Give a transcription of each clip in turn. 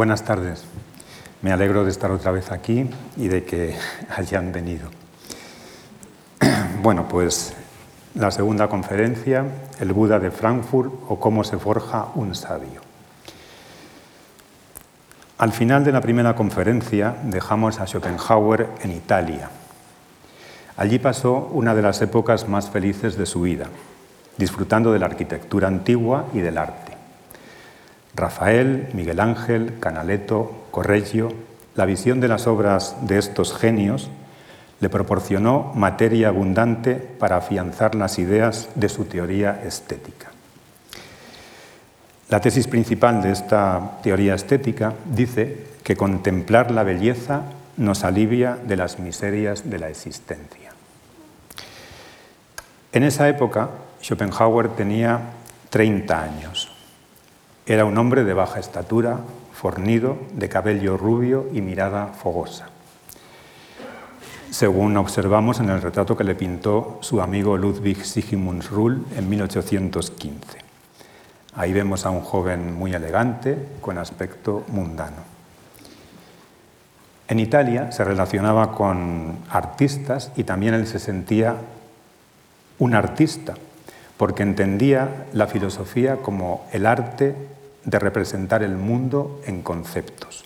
Buenas tardes. Me alegro de estar otra vez aquí y de que hayan venido. Bueno, pues la segunda conferencia, el Buda de Frankfurt o cómo se forja un sabio. Al final de la primera conferencia dejamos a Schopenhauer en Italia. Allí pasó una de las épocas más felices de su vida, disfrutando de la arquitectura antigua y del arte. Rafael, Miguel Ángel, Canaletto, Correggio, la visión de las obras de estos genios le proporcionó materia abundante para afianzar las ideas de su teoría estética. La tesis principal de esta teoría estética dice que contemplar la belleza nos alivia de las miserias de la existencia. En esa época, Schopenhauer tenía 30 años. Era un hombre de baja estatura, fornido, de cabello rubio y mirada fogosa según observamos en el retrato que le pintó su amigo Ludwig Sigismundsrull en 1815. Ahí vemos a un joven muy elegante, con aspecto mundano. En Italia se relacionaba con artistas y también él se sentía un artista, porque entendía la filosofía como el arte de representar el mundo en conceptos.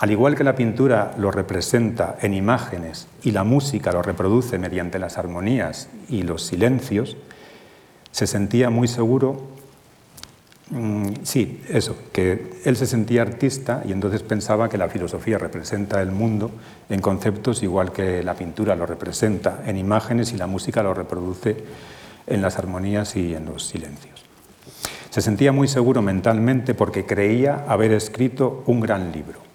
Al igual que la pintura lo representa en imágenes y la música lo reproduce mediante las armonías y los silencios, se sentía muy seguro, mm, sí, eso, que él se sentía artista y entonces pensaba que la filosofía representa el mundo en conceptos igual que la pintura lo representa en imágenes y la música lo reproduce en las armonías y en los silencios. Se sentía muy seguro mentalmente porque creía haber escrito un gran libro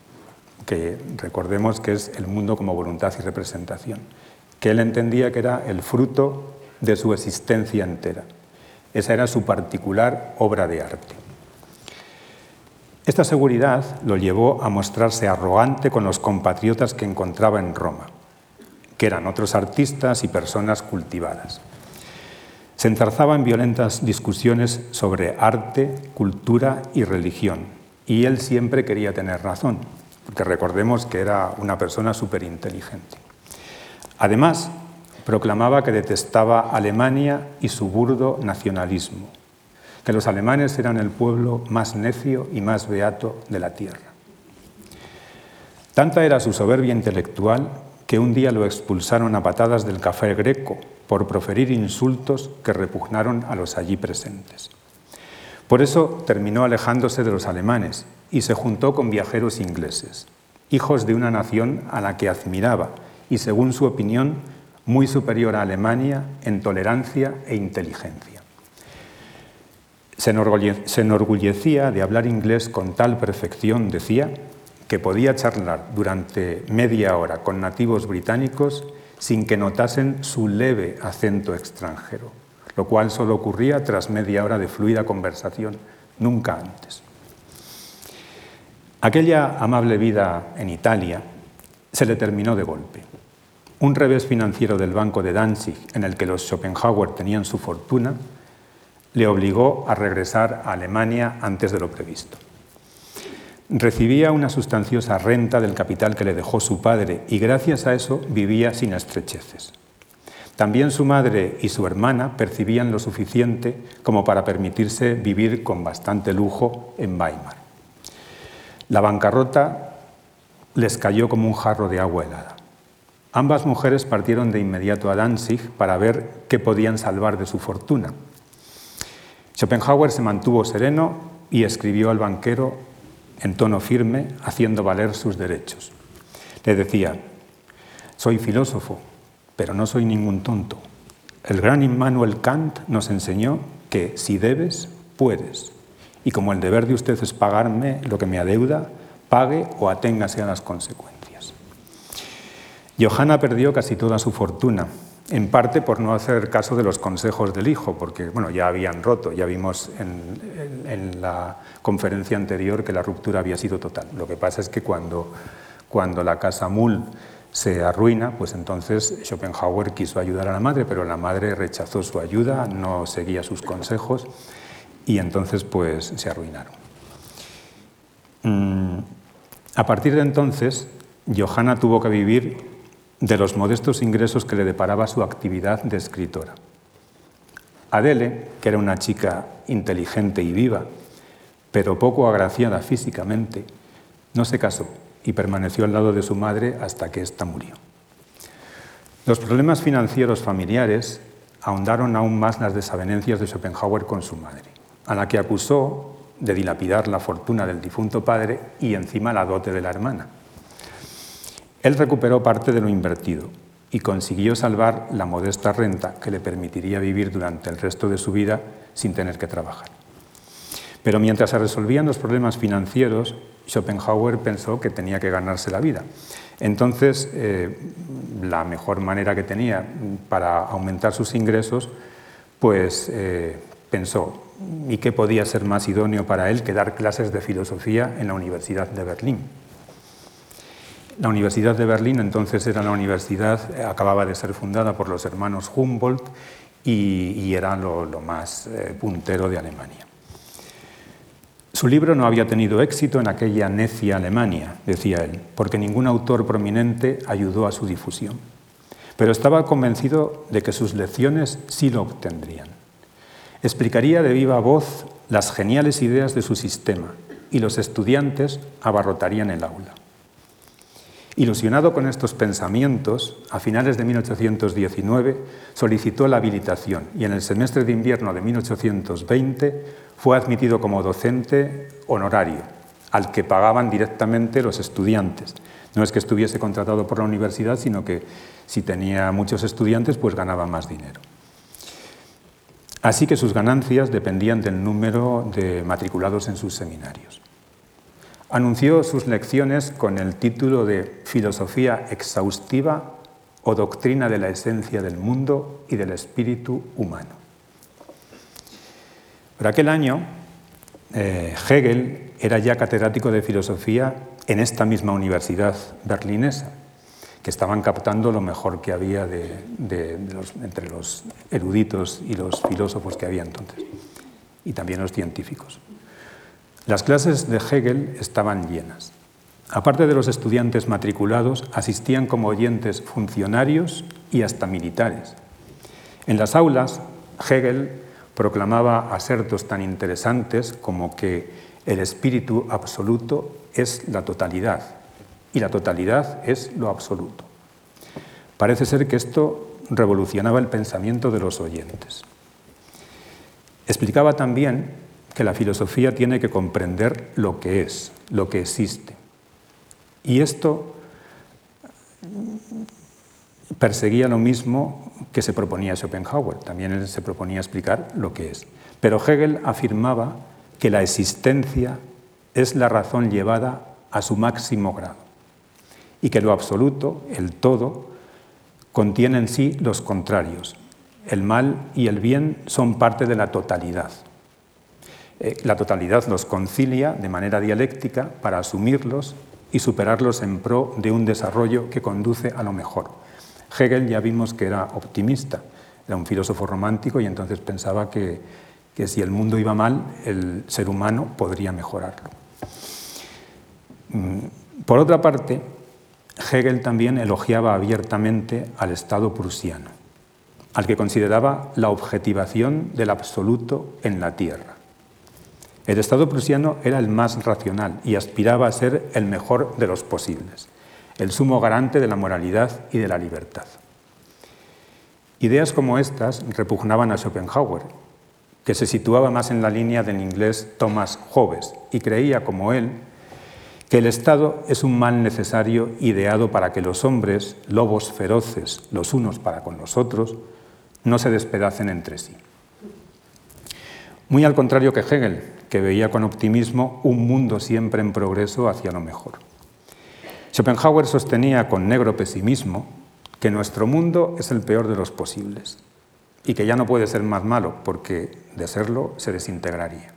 que recordemos que es el mundo como voluntad y representación, que él entendía que era el fruto de su existencia entera. Esa era su particular obra de arte. Esta seguridad lo llevó a mostrarse arrogante con los compatriotas que encontraba en Roma, que eran otros artistas y personas cultivadas. Se enzarzaba en violentas discusiones sobre arte, cultura y religión, y él siempre quería tener razón porque recordemos que era una persona súper inteligente. Además, proclamaba que detestaba Alemania y su burdo nacionalismo, que los alemanes eran el pueblo más necio y más beato de la tierra. Tanta era su soberbia intelectual que un día lo expulsaron a patadas del café greco por proferir insultos que repugnaron a los allí presentes. Por eso terminó alejándose de los alemanes y se juntó con viajeros ingleses, hijos de una nación a la que admiraba y, según su opinión, muy superior a Alemania en tolerancia e inteligencia. Se enorgullecía de hablar inglés con tal perfección, decía, que podía charlar durante media hora con nativos británicos sin que notasen su leve acento extranjero lo cual solo ocurría tras media hora de fluida conversación, nunca antes. Aquella amable vida en Italia se le terminó de golpe. Un revés financiero del Banco de Danzig, en el que los Schopenhauer tenían su fortuna, le obligó a regresar a Alemania antes de lo previsto. Recibía una sustanciosa renta del capital que le dejó su padre y gracias a eso vivía sin estrecheces. También su madre y su hermana percibían lo suficiente como para permitirse vivir con bastante lujo en Weimar. La bancarrota les cayó como un jarro de agua helada. Ambas mujeres partieron de inmediato a Danzig para ver qué podían salvar de su fortuna. Schopenhauer se mantuvo sereno y escribió al banquero en tono firme, haciendo valer sus derechos. Le decía, soy filósofo, pero no soy ningún tonto. El gran Immanuel Kant nos enseñó que si debes, puedes. Y como el deber de usted es pagarme lo que me adeuda, pague o aténgase a las consecuencias. Johanna perdió casi toda su fortuna, en parte por no hacer caso de los consejos del hijo, porque bueno, ya habían roto, ya vimos en, la conferencia anterior que la ruptura había sido total. Lo que pasa es que cuando, cuando la casa Mull se arruina, pues entonces Schopenhauer quiso ayudar a la madre, pero la madre rechazó su ayuda, no seguía sus consejos y entonces pues se arruinaron. A partir de entonces, Johanna tuvo que vivir de los modestos ingresos que le deparaba su actividad de escritora. Adele, que era una chica inteligente y viva, pero poco agraciada físicamente, no se casó y permaneció al lado de su madre hasta que ésta murió. Los problemas financieros familiares ahondaron aún más las desavenencias de Schopenhauer con su madre, a la que acusó de dilapidar la fortuna del difunto padre y encima la dote de la hermana. Él recuperó parte de lo invertido y consiguió salvar la modesta renta que le permitiría vivir durante el resto de su vida sin tener que trabajar. Pero mientras se resolvían los problemas financieros, Schopenhauer pensó que tenía que ganarse la vida. Entonces, eh, la mejor manera que tenía para aumentar sus ingresos, pues eh, pensó, ¿y qué podía ser más idóneo para él que dar clases de filosofía en la Universidad de Berlín? La Universidad de Berlín entonces era la universidad, acababa de ser fundada por los hermanos Humboldt y, era lo, más eh, puntero de Alemania. Su libro no había tenido éxito en aquella necia Alemania, decía él, porque ningún autor prominente ayudó a su difusión. Pero estaba convencido de que sus lecciones sí lo obtendrían. Explicaría de viva voz las geniales ideas de su sistema y los estudiantes abarrotarían el aula. Ilusionado con estos pensamientos, a finales de 1819 solicitó la habilitación y en el semestre de invierno de 1820 fue admitido como docente honorario, al que pagaban directamente los estudiantes. No es que estuviese contratado por la universidad, sino que si tenía muchos estudiantes, pues ganaba más dinero. Así que sus ganancias dependían del número de matriculados en sus seminarios. Anunció sus lecciones con el título de Filosofía exhaustiva o Doctrina de la esencia del mundo y del espíritu humano. Por aquel año, eh, Hegel era ya catedrático de filosofía en esta misma universidad berlinesa, que estaban captando lo mejor que había entre los eruditos y los filósofos que había entonces, y también los científicos. Las clases de Hegel estaban llenas. Aparte de los estudiantes matriculados, asistían como oyentes funcionarios y hasta militares. En las aulas, Hegel proclamaba asertos tan interesantes como que el espíritu absoluto es la totalidad y la totalidad es lo absoluto. Parece ser que esto revolucionaba el pensamiento de los oyentes. Explicaba también que la filosofía tiene que comprender lo que es, lo que existe. Y esto perseguía lo mismo que se proponía Schopenhauer, también él se proponía explicar lo que es. Pero Hegel afirmaba que la existencia es la razón llevada a su máximo grado y que lo absoluto, el todo, contiene en sí los contrarios. El mal y el bien son parte de la totalidad. Eh, la totalidad los concilia de manera dialéctica para asumirlos y superarlos en pro de un desarrollo que conduce a lo mejor. Hegel ya vimos que era optimista, era un filósofo romántico y entonces pensaba que, que si el mundo iba mal, el ser humano podría mejorarlo. Mm, por otra parte, Hegel también elogiaba abiertamente al Estado prusiano, al que consideraba la objetivación del absoluto en la tierra. El Estado prusiano era el más racional y aspiraba a ser el mejor de los posibles, el sumo garante de la moralidad y de la libertad. Ideas como estas repugnaban a Schopenhauer, que se situaba más en la línea del inglés Thomas Hobbes y creía, como él, que el Estado es un mal necesario ideado para que los hombres, lobos feroces los unos para con los otros, no se despedacen entre sí. Muy al contrario que Hegel, que veía con optimismo un mundo siempre en progreso hacia lo mejor. Schopenhauer sostenía con negro pesimismo que nuestro mundo es el peor de los posibles y que ya no puede ser más malo porque de serlo se desintegraría.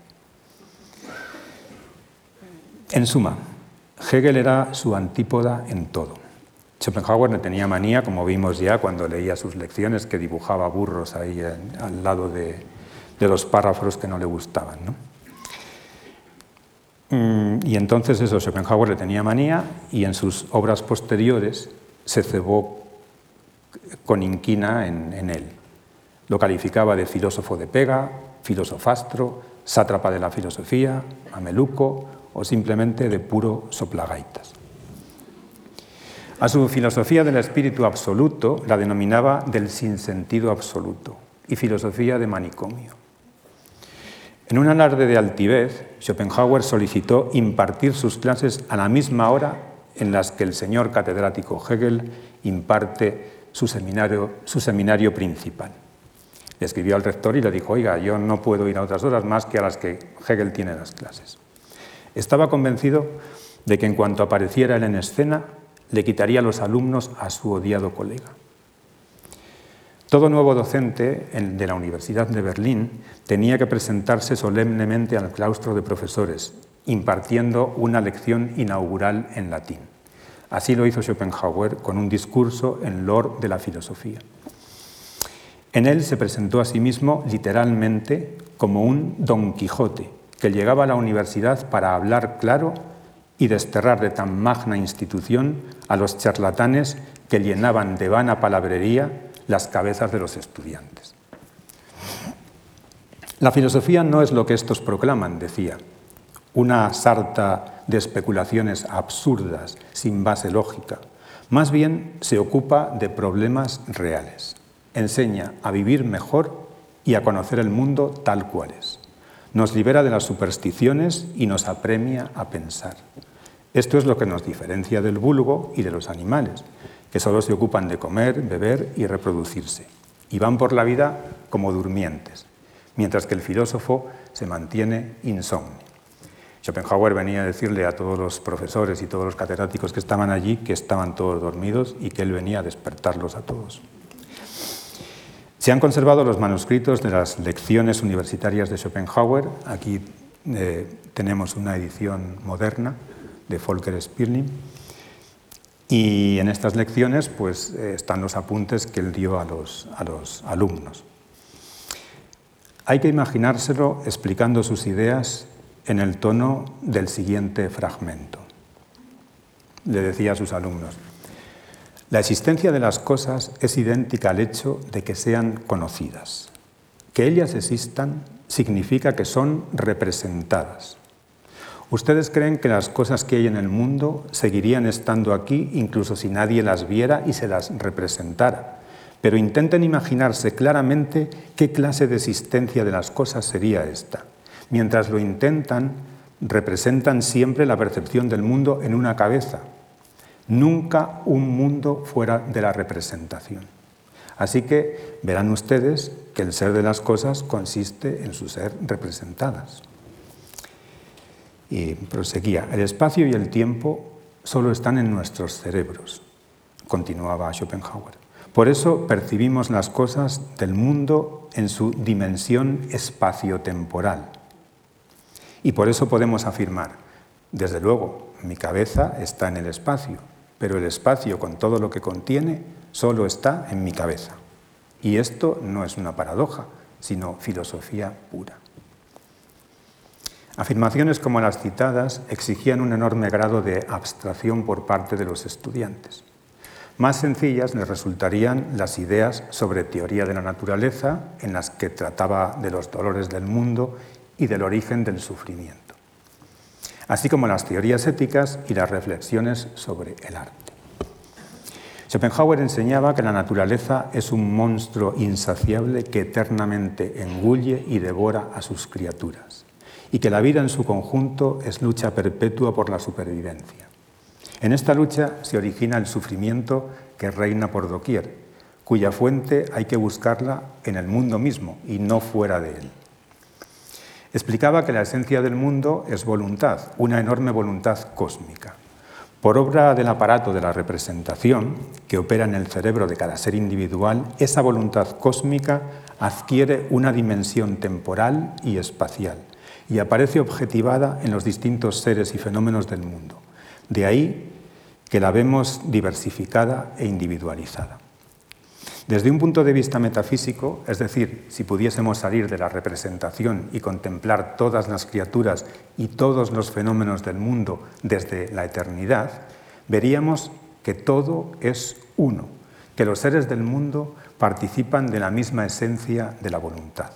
En suma, Hegel era su antípoda en todo. Schopenhauer no tenía manía, como vimos ya cuando leía sus lecciones, que dibujaba burros ahí al lado de, de los párrafos que no le gustaban. ¿no? Mm, y entonces eso, Schopenhauer le tenía manía y en sus obras posteriores se cebó con inquina en, él. Lo calificaba de filósofo de pega, filosofastro, sátrapa de la filosofía, ameluco o simplemente de puro soplagaitas. A su filosofía del espíritu absoluto la denominaba del sinsentido absoluto y filosofía de manicomio. En un alarde de altivez, Schopenhauer solicitó impartir sus clases a la misma hora en las que el señor catedrático Hegel imparte su seminario, principal. Le escribió al rector y le dijo, oiga, yo no puedo ir a otras horas más que a las que Hegel tiene las clases. Estaba convencido de que en cuanto apareciera él en escena, le quitaría los alumnos a su odiado colega. Todo nuevo docente de la Universidad de Berlín tenía que presentarse solemnemente al claustro de profesores, impartiendo una lección inaugural en latín. Así lo hizo Schopenhauer con un discurso en lor de la filosofía. En él se presentó a sí mismo literalmente como un Don Quijote que llegaba a la universidad para hablar claro y desterrar de tan magna institución a los charlatanes que llenaban de vana palabrería las cabezas de los estudiantes. La filosofía no es lo que estos proclaman, decía, una sarta de especulaciones absurdas, sin base lógica. Más bien se ocupa de problemas reales. Enseña a vivir mejor y a conocer el mundo tal cual es. Nos libera de las supersticiones y nos apremia a pensar. Esto es lo que nos diferencia del vulgo y de los animales, que solo se ocupan de comer, beber y reproducirse, y van por la vida como durmientes, mientras que el filósofo se mantiene insomne. Schopenhauer venía a decirle a todos los profesores y todos los catedráticos que estaban allí que estaban todos dormidos y que él venía a despertarlos a todos. Se han conservado los manuscritos de las lecciones universitarias de Schopenhauer. Aquí eh, tenemos una edición moderna de Volker Spirling y en estas lecciones pues, eh, están los apuntes que él dio a los, a los alumnos. Hay que imaginárselo explicando sus ideas en el tono del siguiente fragmento. Le decía a sus alumnos, la existencia de las cosas es idéntica al hecho de que sean conocidas. Que ellas existan significa que son representadas. ¿Ustedes creen que las cosas que hay en el mundo seguirían estando aquí incluso si nadie las viera y se las representara? Pero intenten imaginarse claramente qué clase de existencia de las cosas sería esta. Mientras lo intentan, representan siempre la percepción del mundo en una cabeza, nunca un mundo fuera de la representación. Así que verán ustedes que el ser de las cosas consiste en su ser representadas. Y proseguía, el espacio y el tiempo solo están en nuestros cerebros, continuaba Schopenhauer. Por eso percibimos las cosas del mundo en su dimensión espaciotemporal. Y por eso podemos afirmar, desde luego, mi cabeza está en el espacio, pero el espacio con todo lo que contiene solo está en mi cabeza. Y esto no es una paradoja, sino filosofía pura. Afirmaciones como las citadas exigían un enorme grado de abstracción por parte de los estudiantes. Más sencillas les resultarían las ideas sobre teoría de la naturaleza, en las que trataba de los dolores del mundo y del origen del sufrimiento, así como las teorías éticas y las reflexiones sobre el arte. Schopenhauer enseñaba que la naturaleza es un monstruo insaciable que eternamente engulle y devora a sus criaturas y que la vida en su conjunto es lucha perpetua por la supervivencia. En esta lucha se origina el sufrimiento que reina por doquier, cuya fuente hay que buscarla en el mundo mismo y no fuera de él. Explicaba que la esencia del mundo es voluntad, una enorme voluntad cósmica. Por obra del aparato de la representación que opera en el cerebro de cada ser individual, esa voluntad cósmica adquiere una dimensión temporal y espacial y aparece objetivada en los distintos seres y fenómenos del mundo. De ahí que la vemos diversificada e individualizada. Desde un punto de vista metafísico, es decir, si pudiésemos salir de la representación y contemplar todas las criaturas y todos los fenómenos del mundo desde la eternidad, veríamos que todo es uno, que los seres del mundo participan de la misma esencia de la voluntad.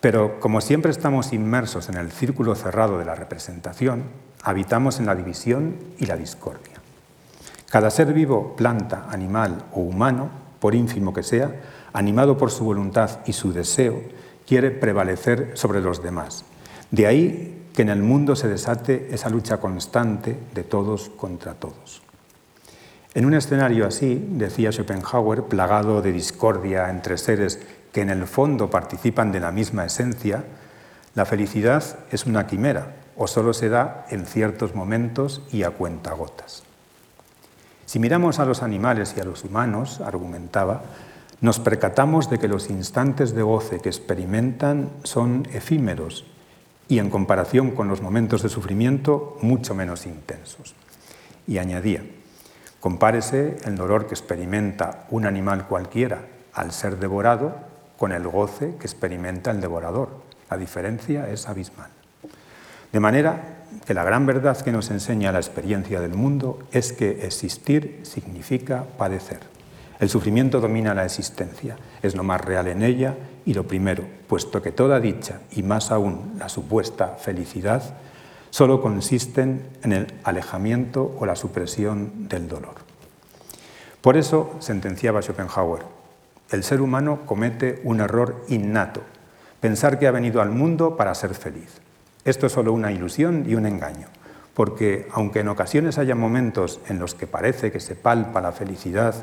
Pero como siempre estamos inmersos en el círculo cerrado de la representación, habitamos en la división y la discordia. Cada ser vivo, planta, animal o humano, por ínfimo que sea, animado por su voluntad y su deseo, quiere prevalecer sobre los demás. De ahí que en el mundo se desate esa lucha constante de todos contra todos. En un escenario así, decía Schopenhauer, plagado de discordia entre seres que en el fondo participan de la misma esencia, la felicidad es una quimera o solo se da en ciertos momentos y a cuentagotas. Si miramos a los animales y a los humanos, argumentaba, nos percatamos de que los instantes de goce que experimentan son efímeros y en comparación con los momentos de sufrimiento mucho menos intensos. Y añadía, compárese el dolor que experimenta un animal cualquiera al ser devorado con el goce que experimenta el devorador. La diferencia es abismal. De manera que la gran verdad que nos enseña la experiencia del mundo es que existir significa padecer. El sufrimiento domina la existencia, es lo más real en ella y lo primero, puesto que toda dicha y más aún la supuesta felicidad solo consisten en el alejamiento o la supresión del dolor. Por eso, sentenciaba Schopenhauer, el ser humano comete un error innato, pensar que ha venido al mundo para ser feliz. Esto es solo una ilusión y un engaño, porque aunque en ocasiones haya momentos en los que parece que se palpa la felicidad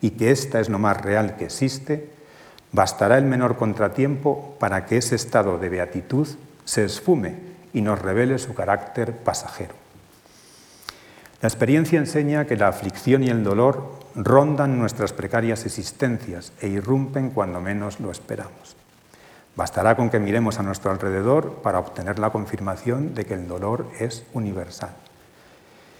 y que esta es lo más real que existe, bastará el menor contratiempo para que ese estado de beatitud se esfume y nos revele su carácter pasajero. La experiencia enseña que la aflicción y el dolor rondan nuestras precarias existencias e irrumpen cuando menos lo esperamos. Bastará con que miremos a nuestro alrededor para obtener la confirmación de que el dolor es universal.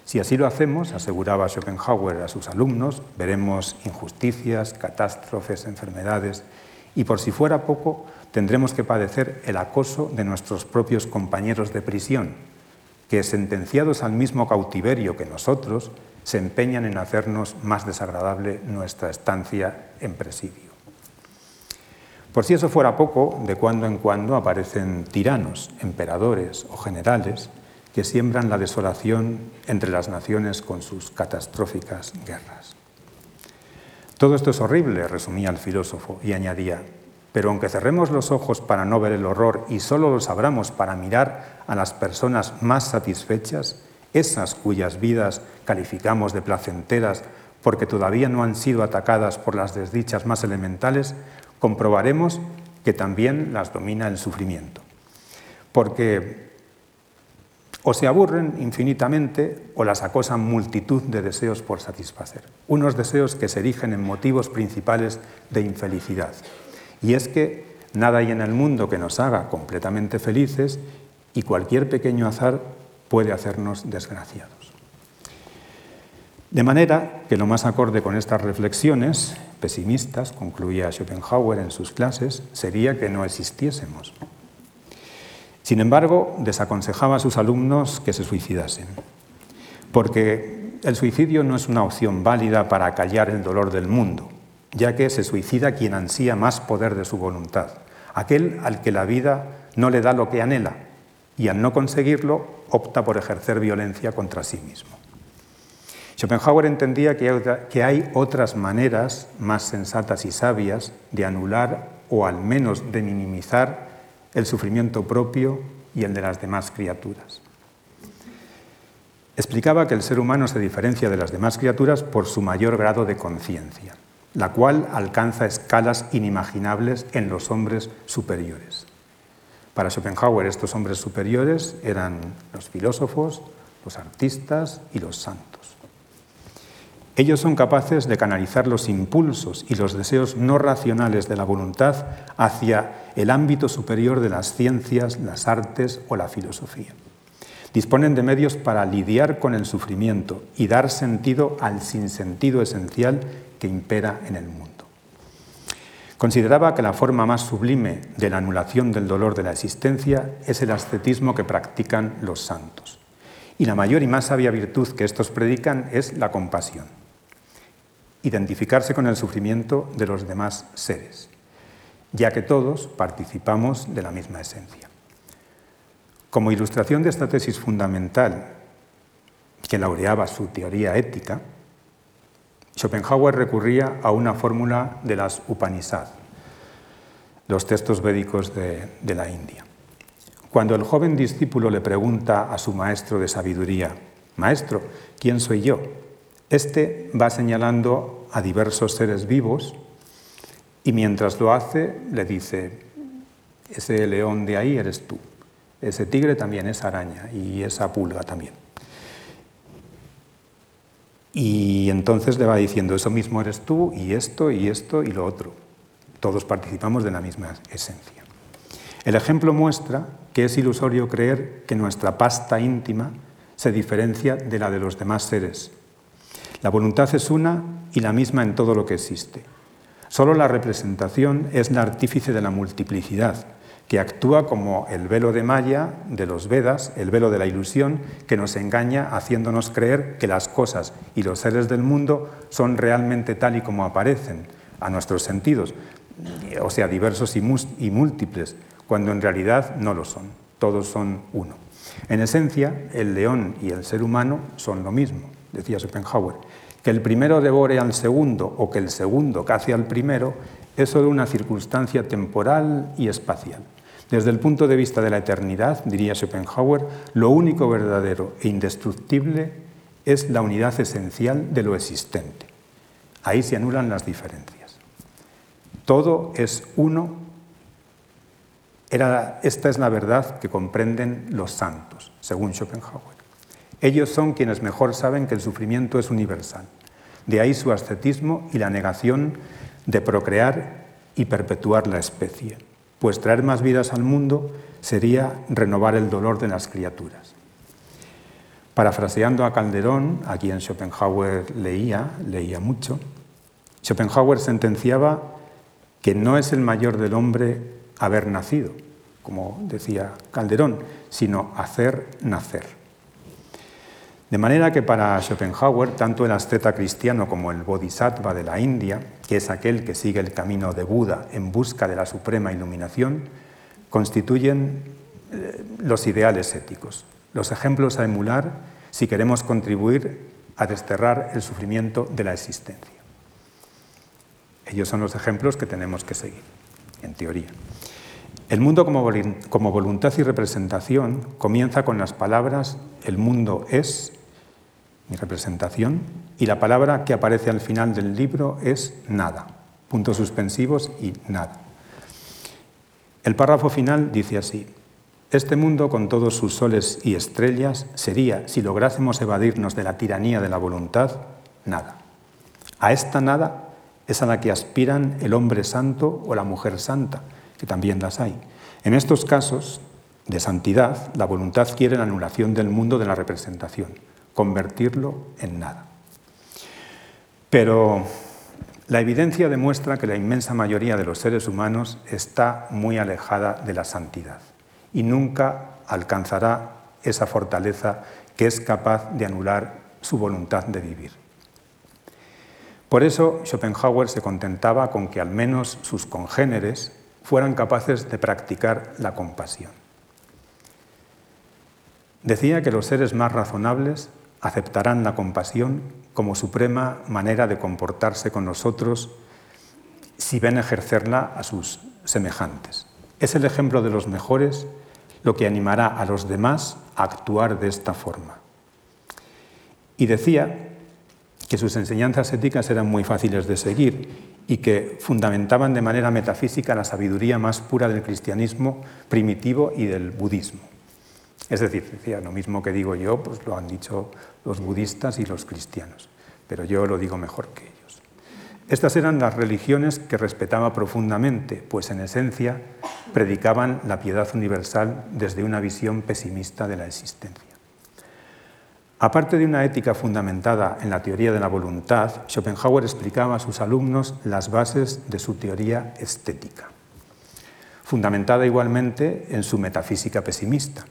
Si así lo hacemos, aseguraba Schopenhauer a sus alumnos, veremos injusticias, catástrofes, enfermedades y por si fuera poco, tendremos que padecer el acoso de nuestros propios compañeros de prisión, que sentenciados al mismo cautiverio que nosotros, se empeñan en hacernos más desagradable nuestra estancia en presidio. Por si eso fuera poco, de cuando en cuando aparecen tiranos, emperadores o generales que siembran la desolación entre las naciones con sus catastróficas guerras. Todo esto es horrible, resumía el filósofo, y añadía, pero aunque cerremos los ojos para no ver el horror y solo los abramos para mirar a las personas más satisfechas, esas cuyas vidas calificamos de placenteras porque todavía no han sido atacadas por las desdichas más elementales, comprobaremos que también las domina el sufrimiento. Porque o se aburren infinitamente o las acosan multitud de deseos por satisfacer. Unos deseos que se erigen en motivos principales de infelicidad. Y es que nada hay en el mundo que nos haga completamente felices y cualquier pequeño azar puede hacernos desgraciados. De manera que lo más acorde con estas reflexiones pesimistas, concluía Schopenhauer en sus clases, sería que no existiésemos. Sin embargo, desaconsejaba a sus alumnos que se suicidasen, porque el suicidio no es una opción válida para acallar el dolor del mundo, ya que se suicida quien ansía más poder de su voluntad, aquel al que la vida no le da lo que anhela y al no conseguirlo opta por ejercer violencia contra sí mismo. Schopenhauer entendía que hay otras maneras más sensatas y sabias de anular o al menos de minimizar el sufrimiento propio y el de las demás criaturas. Explicaba que el ser humano se diferencia de las demás criaturas por su mayor grado de conciencia, la cual alcanza escalas inimaginables en los hombres superiores. Para Schopenhauer estos hombres superiores eran los filósofos, los artistas y los santos. Ellos son capaces de canalizar los impulsos y los deseos no racionales de la voluntad hacia el ámbito superior de las ciencias, las artes o la filosofía. Disponen de medios para lidiar con el sufrimiento y dar sentido al sinsentido esencial que impera en el mundo. Consideraba que la forma más sublime de la anulación del dolor de la existencia es el ascetismo que practican los santos. Y la mayor y más sabia virtud que estos predican es la compasión. Identificarse con el sufrimiento de los demás seres, ya que todos participamos de la misma esencia. Como ilustración de esta tesis fundamental que laureaba su teoría ética, Schopenhauer recurría a una fórmula de las Upanishad, los textos védicos de, de la India. Cuando el joven discípulo le pregunta a su maestro de sabiduría, Maestro, ¿quién soy yo? Este va señalando a diversos seres vivos y mientras lo hace le dice, ese león de ahí eres tú, ese tigre también es araña y esa pulga también. Y entonces le va diciendo, eso mismo eres tú y esto y esto y lo otro. Todos participamos de la misma esencia. El ejemplo muestra que es ilusorio creer que nuestra pasta íntima se diferencia de la de los demás seres. La voluntad es una y la misma en todo lo que existe. Solo la representación es la artífice de la multiplicidad, que actúa como el velo de Maya de los Vedas, el velo de la ilusión, que nos engaña haciéndonos creer que las cosas y los seres del mundo son realmente tal y como aparecen a nuestros sentidos, o sea, diversos y múltiples, cuando en realidad no lo son, todos son uno. En esencia, el león y el ser humano son lo mismo, decía Schopenhauer. Que el primero devore al segundo o que el segundo cace al primero es solo una circunstancia temporal y espacial. Desde el punto de vista de la eternidad, diría Schopenhauer, lo único verdadero e indestructible es la unidad esencial de lo existente. Ahí se anulan las diferencias. Todo es uno. esta es la verdad que comprenden los santos, según Schopenhauer. Ellos son quienes mejor saben que el sufrimiento es universal. De ahí su ascetismo y la negación de procrear y perpetuar la especie pues traer más vidas al mundo sería renovar el dolor de las criaturas. Parafraseando a Calderón, a quien Schopenhauer leía, leía mucho, Schopenhauer sentenciaba que no es el mayor del hombre haber nacido, como decía Calderón, sino hacer nacer. De manera que para Schopenhauer, tanto el asceta cristiano como el bodhisattva de la India, que es aquel que sigue el camino de Buda en busca de la suprema iluminación, constituyen eh, los ideales éticos, los ejemplos a emular si queremos contribuir a desterrar el sufrimiento de la existencia. Ellos son los ejemplos que tenemos que seguir, en teoría. El mundo como, voluntad y representación comienza con las palabras el mundo es mi representación, y la palabra que aparece al final del libro es nada, puntos suspensivos y nada. El párrafo final dice así, este mundo con todos sus soles y estrellas sería, si lográsemos evadirnos de la tiranía de la voluntad, nada. A esta nada es a la que aspiran el hombre santo o la mujer santa, que también las hay. En estos casos de santidad, la voluntad quiere la anulación del mundo de la representación convertirlo en nada. Pero la evidencia demuestra que la inmensa mayoría de los seres humanos está muy alejada de la santidad y nunca alcanzará esa fortaleza que es capaz de anular su voluntad de vivir. Por eso Schopenhauer se contentaba con que al menos sus congéneres fueran capaces de practicar la compasión. Decía que los seres más razonables aceptarán la compasión como suprema manera de comportarse con nosotros si ven ejercerla a sus semejantes. Es el ejemplo de los mejores lo que animará a los demás a actuar de esta forma. Y decía que sus enseñanzas éticas eran muy fáciles de seguir y que fundamentaban de manera metafísica la sabiduría más pura del cristianismo primitivo y del budismo. Es decir, decía, lo mismo que digo yo, pues lo han dicho los budistas y los cristianos, pero yo lo digo mejor que ellos. Estas eran las religiones que respetaba profundamente, pues en esencia predicaban la piedad universal desde una visión pesimista de la existencia. Aparte de una ética fundamentada en la teoría de la voluntad, Schopenhauer explicaba a sus alumnos las bases de su teoría estética, fundamentada igualmente en su metafísica pesimista.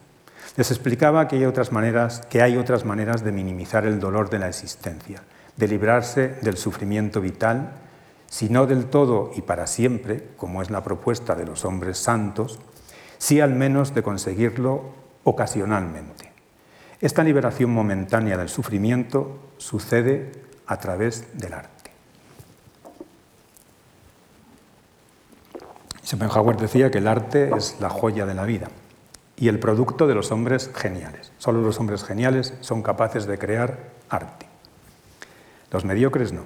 Les explicaba que hay otras maneras, que hay otras maneras de minimizar el dolor de la existencia, de librarse del sufrimiento vital, si no del todo y para siempre, como es la propuesta de los hombres santos, sí al menos de conseguirlo ocasionalmente. Esta liberación momentánea del sufrimiento sucede a través del arte. Schopenhauer decía que el arte es la joya de la vida y el producto de los hombres geniales. Solo los hombres geniales son capaces de crear arte. Los mediocres no.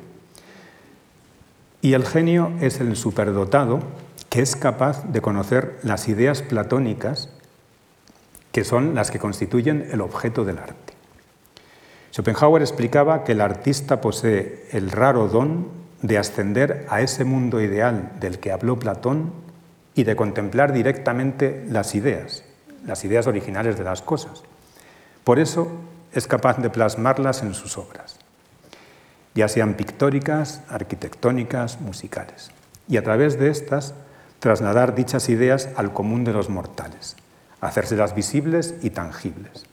Y el genio es el superdotado que es capaz de conocer las ideas platónicas que son las que constituyen el objeto del arte. Schopenhauer explicaba que el artista posee el raro don de ascender a ese mundo ideal del que habló Platón y de contemplar directamente las ideas, las ideas originales de las cosas. Por eso es capaz de plasmarlas en sus obras, ya sean pictóricas, arquitectónicas, musicales, y a través de estas trasladar dichas ideas al común de los mortales hacérselas visibles y tangibles.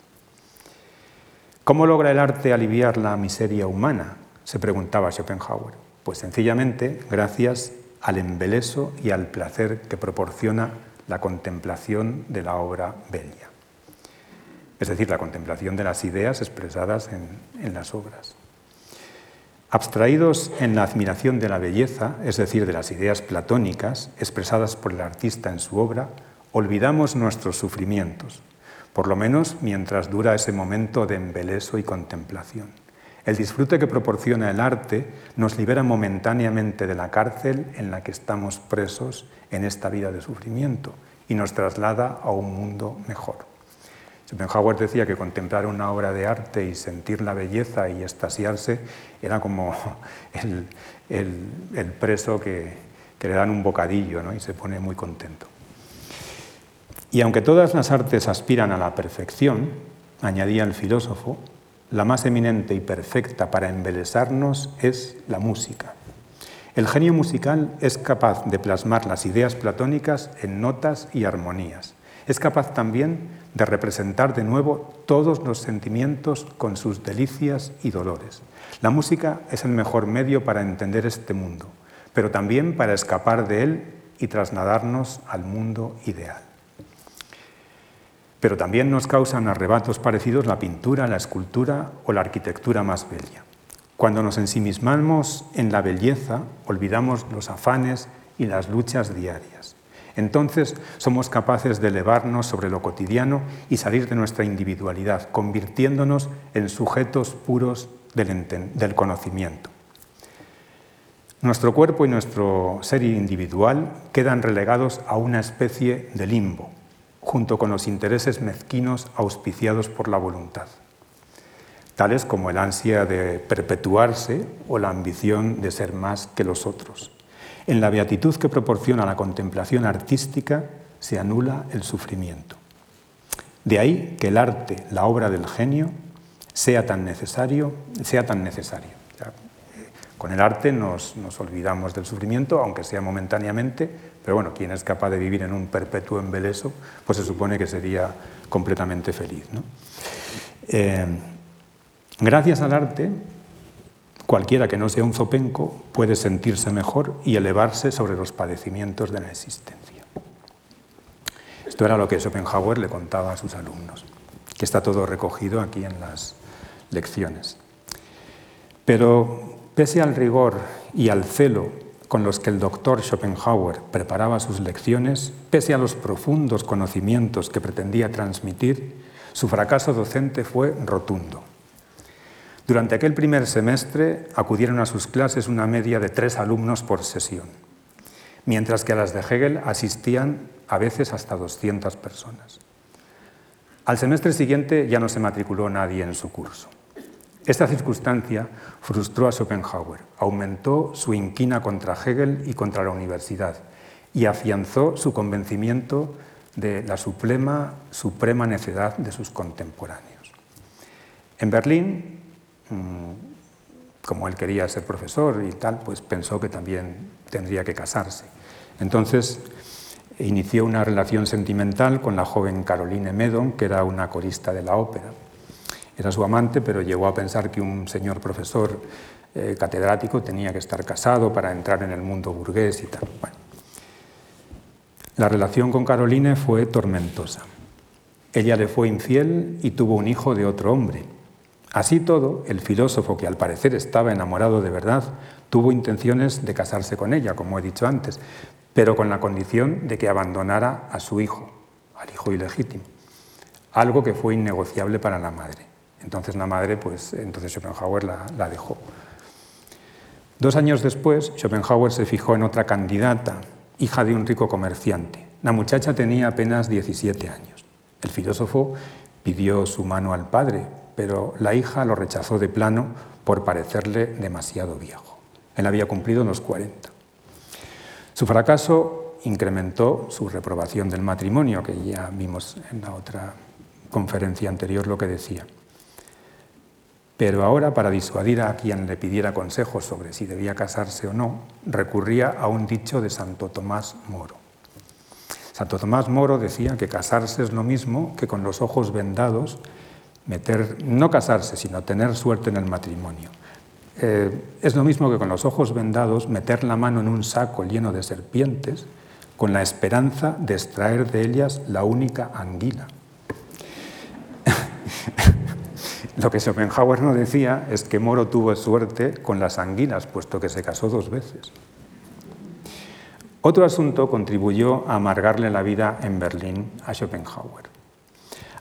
¿Cómo logra el arte aliviar la miseria humana? se preguntaba Schopenhauer. Pues sencillamente gracias al embeleso y al placer que proporciona la contemplación de la obra bella, es decir, la contemplación de las ideas expresadas en, las obras. Abstraídos en la admiración de la belleza, es decir, de las ideas platónicas expresadas por el artista en su obra, olvidamos nuestros sufrimientos, por lo menos mientras dura ese momento de embeleso y contemplación. El disfrute que proporciona el arte nos libera momentáneamente de la cárcel en la que estamos presos en esta vida de sufrimiento y nos traslada a un mundo mejor. Schopenhauer decía que contemplar una obra de arte y sentir la belleza y estasiarse era como el, preso que, le dan un bocadillo y se pone muy contento. Y aunque todas las artes aspiran a la perfección, añadía el filósofo, la más eminente y perfecta para embelesarnos es la música. El genio musical es capaz de plasmar las ideas platónicas en notas y armonías. Es capaz también de representar de nuevo todos los sentimientos con sus delicias y dolores. La música es el mejor medio para entender este mundo, pero también para escapar de él y trasladarnos al mundo ideal. Pero también nos causan arrebatos parecidos la pintura, la escultura o la arquitectura más bella. Cuando nos ensimismamos en la belleza, olvidamos los afanes y las luchas diarias. Entonces somos capaces de elevarnos sobre lo cotidiano y salir de nuestra individualidad, convirtiéndonos en sujetos puros del, del conocimiento. Nuestro cuerpo y nuestro ser individual quedan relegados a una especie de limbo, junto con los intereses mezquinos auspiciados por la voluntad, tales como el ansia de perpetuarse o la ambición de ser más que los otros. En la beatitud que proporciona la contemplación artística se anula el sufrimiento. De ahí que el arte, la obra del genio, sea tan necesario, sea tan necesario. Con el arte nos, nos olvidamos del sufrimiento, aunque sea momentáneamente, pero bueno, quien es capaz de vivir en un perpetuo embeleso, pues se supone que sería completamente feliz. Eh, gracias al arte, cualquiera que no sea un zopenco puede sentirse mejor y elevarse sobre los padecimientos de la existencia. Esto era lo que Schopenhauer le contaba a sus alumnos, que está todo recogido aquí en las lecciones. Pero pese al rigor y al celo con los que el doctor Schopenhauer preparaba sus lecciones, pese a los profundos conocimientos que pretendía transmitir, su fracaso docente fue rotundo. Durante aquel primer semestre acudieron a sus clases una media de tres alumnos por sesión, mientras que a las de Hegel asistían a veces hasta 200 personas. Al semestre siguiente ya no se matriculó nadie en su curso. Esta circunstancia frustró a Schopenhauer, aumentó su inquina contra Hegel y contra la universidad y afianzó su convencimiento de la suprema, suprema necedad de sus contemporáneos. En Berlín, mm, como él quería ser profesor y tal, pues pensó que también tendría que casarse. Entonces inició una relación sentimental con la joven Caroline Medon, que era una corista de la ópera. Era su amante, pero llegó a pensar que un señor profesor eh, catedrático tenía que estar casado para entrar en el mundo burgués y tal. La relación con Caroline fue tormentosa. Ella le fue infiel y tuvo un hijo de otro hombre. Así todo, el filósofo, que al parecer estaba enamorado de verdad, tuvo intenciones de casarse con ella, como he dicho antes, pero con la condición de que abandonara a su hijo, al hijo ilegítimo, algo que fue innegociable para la madre. Entonces la madre, pues entonces Schopenhauer la, dejó. Dos años después, Schopenhauer se fijó en otra candidata, hija de un rico comerciante. La muchacha tenía apenas 17 años. El filósofo pidió su mano al padre, pero la hija lo rechazó de plano por parecerle demasiado viejo. Él había cumplido los 40. Su fracaso incrementó su reprobación del matrimonio, que ya vimos en la otra conferencia anterior lo que decía. Pero ahora, para disuadir a quien le pidiera consejos sobre si debía casarse o no, recurría a un dicho de Santo Tomás Moro. Santo Tomás Moro decía que casarse es lo mismo que con los ojos vendados meter, no casarse, sino tener suerte en el matrimonio. Eh, es lo mismo que con los ojos vendados meter la mano en un saco lleno de serpientes con la esperanza de extraer de ellas la única anguila. Lo que Schopenhauer no decía es que Moro tuvo suerte con las anguilas, puesto que se casó dos veces. Otro asunto contribuyó a amargarle la vida en Berlín a Schopenhauer.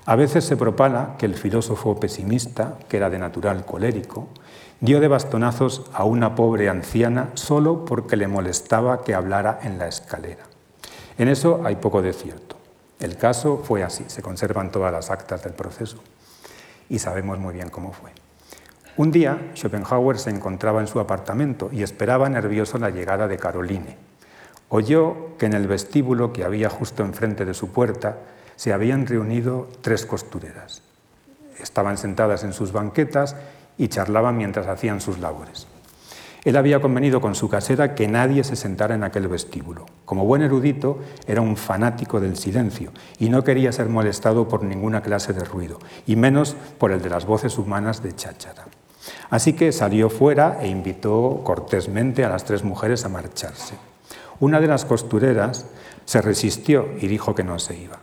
A veces se propala que el filósofo pesimista, que era de natural colérico, dio de bastonazos a una pobre anciana solo porque le molestaba que hablara en la escalera. En eso hay poco de cierto. El caso fue así, se conservan todas las actas del proceso y sabemos muy bien cómo fue. Un día, Schopenhauer se encontraba en su apartamento y esperaba nervioso la llegada de Caroline. Oyó que en el vestíbulo que había justo enfrente de su puerta se habían reunido tres costureras. Estaban sentadas en sus banquetas y charlaban mientras hacían sus labores. Él había convenido con su casera que nadie se sentara en aquel vestíbulo. Como buen erudito, era un fanático del silencio y no quería ser molestado por ninguna clase de ruido, y menos por el de las voces humanas de cháchara. Así que salió fuera e invitó cortésmente a las tres mujeres a marcharse. Una de las costureras se resistió y dijo que no se iba.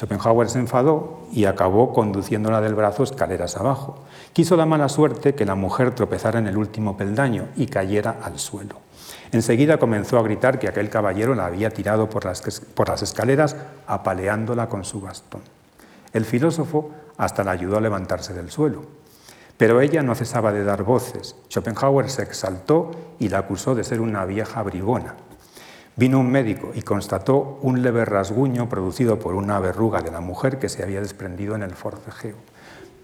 Schopenhauer se enfadó y acabó conduciéndola del brazo escaleras abajo. Quiso la mala suerte que la mujer tropezara en el último peldaño y cayera al suelo. Enseguida comenzó a gritar que aquel caballero la había tirado por las, por las escaleras apaleándola con su bastón. El filósofo hasta la ayudó a levantarse del suelo. Pero ella no cesaba de dar voces. Schopenhauer se exaltó y la acusó de ser una vieja bribona. Vino un médico y constató un leve rasguño producido por una verruga de la mujer que se había desprendido en el forcejeo,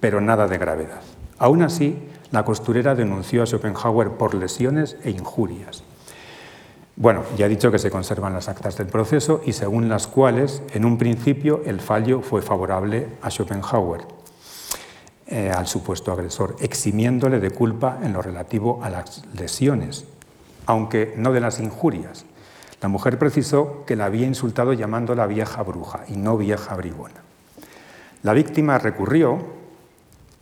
pero nada de gravedad. Aún así, la costurera denunció a Schopenhauer por lesiones e injurias. Bueno, ya he dicho que se conservan las actas del proceso y según las cuales, en un principio, el fallo fue favorable a Schopenhauer, eh, al supuesto agresor, eximiéndole de culpa en lo relativo a las lesiones, aunque no de las injurias, la mujer precisó que la había insultado llamándola vieja bruja y no vieja bribona. La víctima recurrió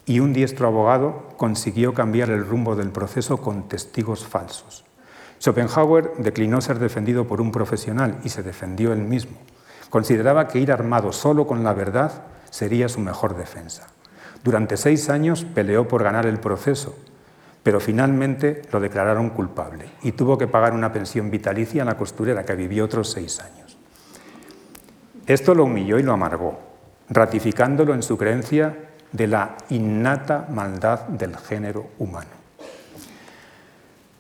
y un diestro abogado consiguió cambiar el rumbo del proceso con testigos falsos. Schopenhauer declinó ser defendido por un profesional y se defendió él mismo. Consideraba que ir armado solo con la verdad sería su mejor defensa. Durante seis años peleó por ganar el proceso pero finalmente lo declararon culpable y tuvo que pagar una pensión vitalicia a la costurera que vivió otros seis años. Esto lo humilló y lo amargó, ratificándolo en su creencia de la innata maldad del género humano.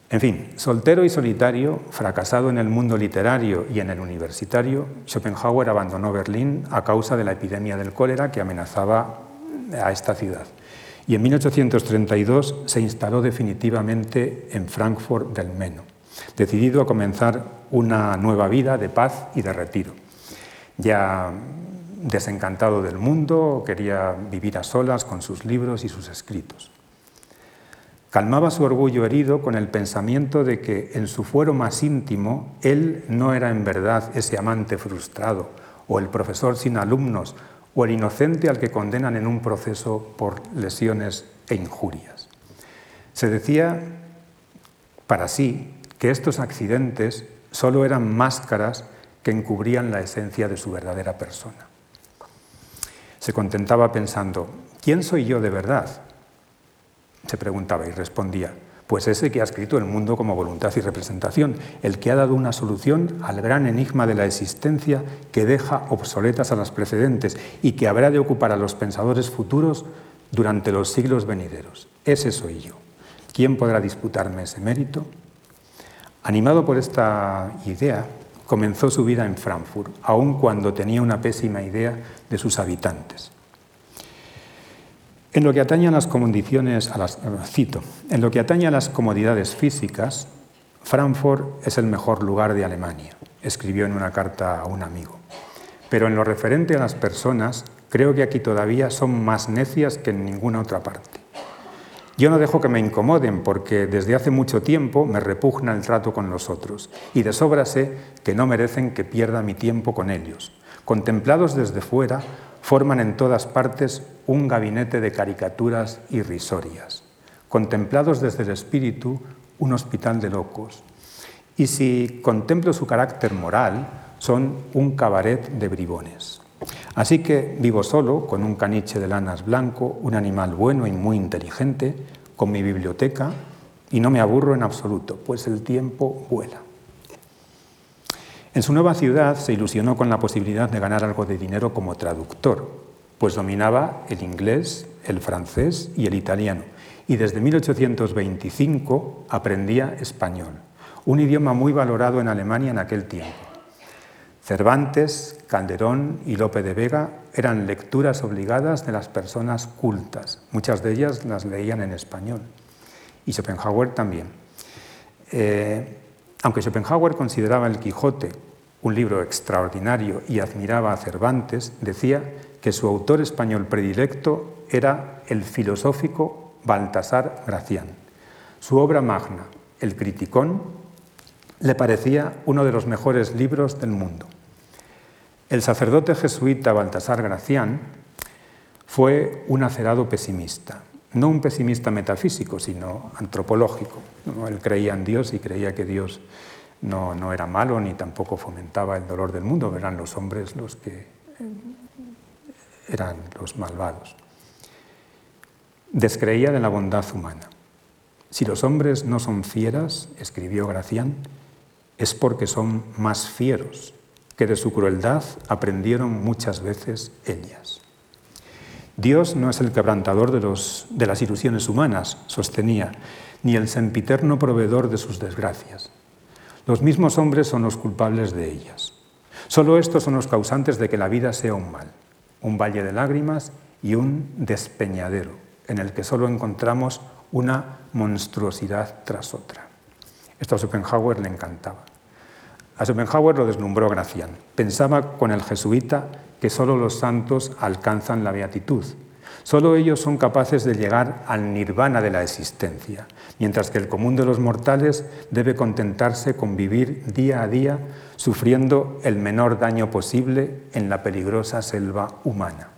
En fin, soltero y solitario, fracasado en el mundo literario y en el universitario, Schopenhauer abandonó Berlín a causa de la epidemia del cólera que amenazaba a esta ciudad y en 1832 se instaló definitivamente en Frankfurt del Meno, decidido a comenzar una nueva vida de paz y de retiro. Ya desencantado del mundo, quería vivir a solas con sus libros y sus escritos. Calmaba su orgullo herido con el pensamiento de que en su fuero más íntimo él no era en verdad ese amante frustrado, o el profesor sin alumnos, o el inocente al que condenan en un proceso por lesiones e injurias. Se decía para sí que estos accidentes solo eran máscaras que encubrían la esencia de su verdadera persona. Se contentaba pensando, ¿quién soy yo de verdad? Se preguntaba y respondía, pues ese que ha escrito el mundo como voluntad y representación, el que ha dado una solución al gran enigma de la existencia que deja obsoletas a las precedentes y que habrá de ocupar a los pensadores futuros durante los siglos venideros. Ese soy yo. ¿Quién podrá disputarme ese mérito? Animado por esta idea, comenzó su vida en Frankfurt, aun cuando tenía una pésima idea de sus habitantes. En lo que atañe a las condiciones, cito, en lo que atañe las comodidades físicas, Frankfurt es el mejor lugar de Alemania, escribió en una carta a un amigo. Pero en lo referente a las personas, creo que aquí todavía son más necias que en ninguna otra parte. Yo no dejo que me incomoden porque desde hace mucho tiempo me repugna el trato con los otros y de sobra sé que no merecen que pierda mi tiempo con ellos. Contemplados desde fuera, forman en todas partes un gabinete de caricaturas irrisorias. Contemplados desde el espíritu, un hospital de locos. Y si contemplo su carácter moral, son un cabaret de bribones. Así que vivo solo, con un caniche de lanas blanco, un animal bueno y muy inteligente, con mi biblioteca, y no me aburro en absoluto, pues el tiempo vuela. En su nueva ciudad se ilusionó con la posibilidad de ganar algo de dinero como traductor, pues dominaba el inglés, el francés y el italiano, y desde 1825 aprendía español, un idioma muy valorado en Alemania en aquel tiempo. Cervantes, Calderón y Lope de Vega eran lecturas obligadas de las personas cultas. Muchas de ellas las leían en español. Y Schopenhauer también. Eh, aunque Schopenhauer consideraba El Quijote un libro extraordinario y admiraba a Cervantes, decía que su autor español predilecto era el filosófico Baltasar Gracián. Su obra magna, El Criticón, le parecía uno de los mejores libros del mundo. El sacerdote jesuita Baltasar Gracián fue un acerado pesimista, no un pesimista metafísico, sino antropológico. Él creía en Dios y creía que Dios no, no, era malo ni tampoco fomentaba el dolor del mundo, eran los hombres los que eran los malvados. Descreía de la bondad humana. Si los hombres no son fieras, escribió Gracián, es porque son más fieros que de su crueldad aprendieron muchas veces ellas. Dios no es el quebrantador de, las ilusiones humanas, sostenía, ni el sempiterno proveedor de sus desgracias. Los mismos hombres son los culpables de ellas. Solo estos son los causantes de que la vida sea un mal, un valle de lágrimas y un despeñadero, en el que solo encontramos una monstruosidad tras otra. Esto a Schopenhauer le encantaba. A Schopenhauer lo deslumbró Gracián. Pensaba con el jesuita que solo los santos alcanzan la beatitud. Solo ellos son capaces de llegar al nirvana de la existencia, mientras que el común de los mortales debe contentarse con vivir día a día sufriendo el menor daño posible en la peligrosa selva humana.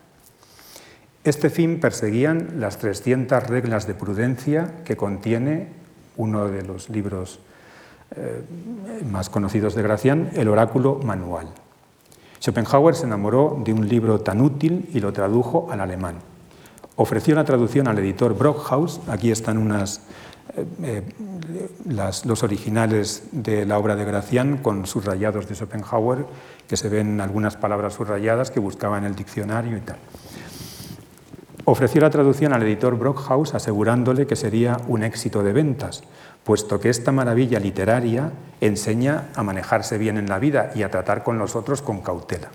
Este fin perseguían las 300 reglas de prudencia que contiene uno de los libros eh, más conocidos de Gracián, el oráculo manual. Schopenhauer se enamoró de un libro tan útil y lo tradujo al alemán. Ofreció la traducción al editor Brockhaus, aquí están unas, eh, eh, los originales de la obra de Gracián con subrayados de Schopenhauer, que se ven algunas palabras subrayadas que buscaba en el diccionario y tal. Ofreció la traducción al editor Brockhaus asegurándole que sería un éxito de ventas, puesto que esta maravilla literaria enseña a manejarse bien en la vida y a tratar con los otros con cautela.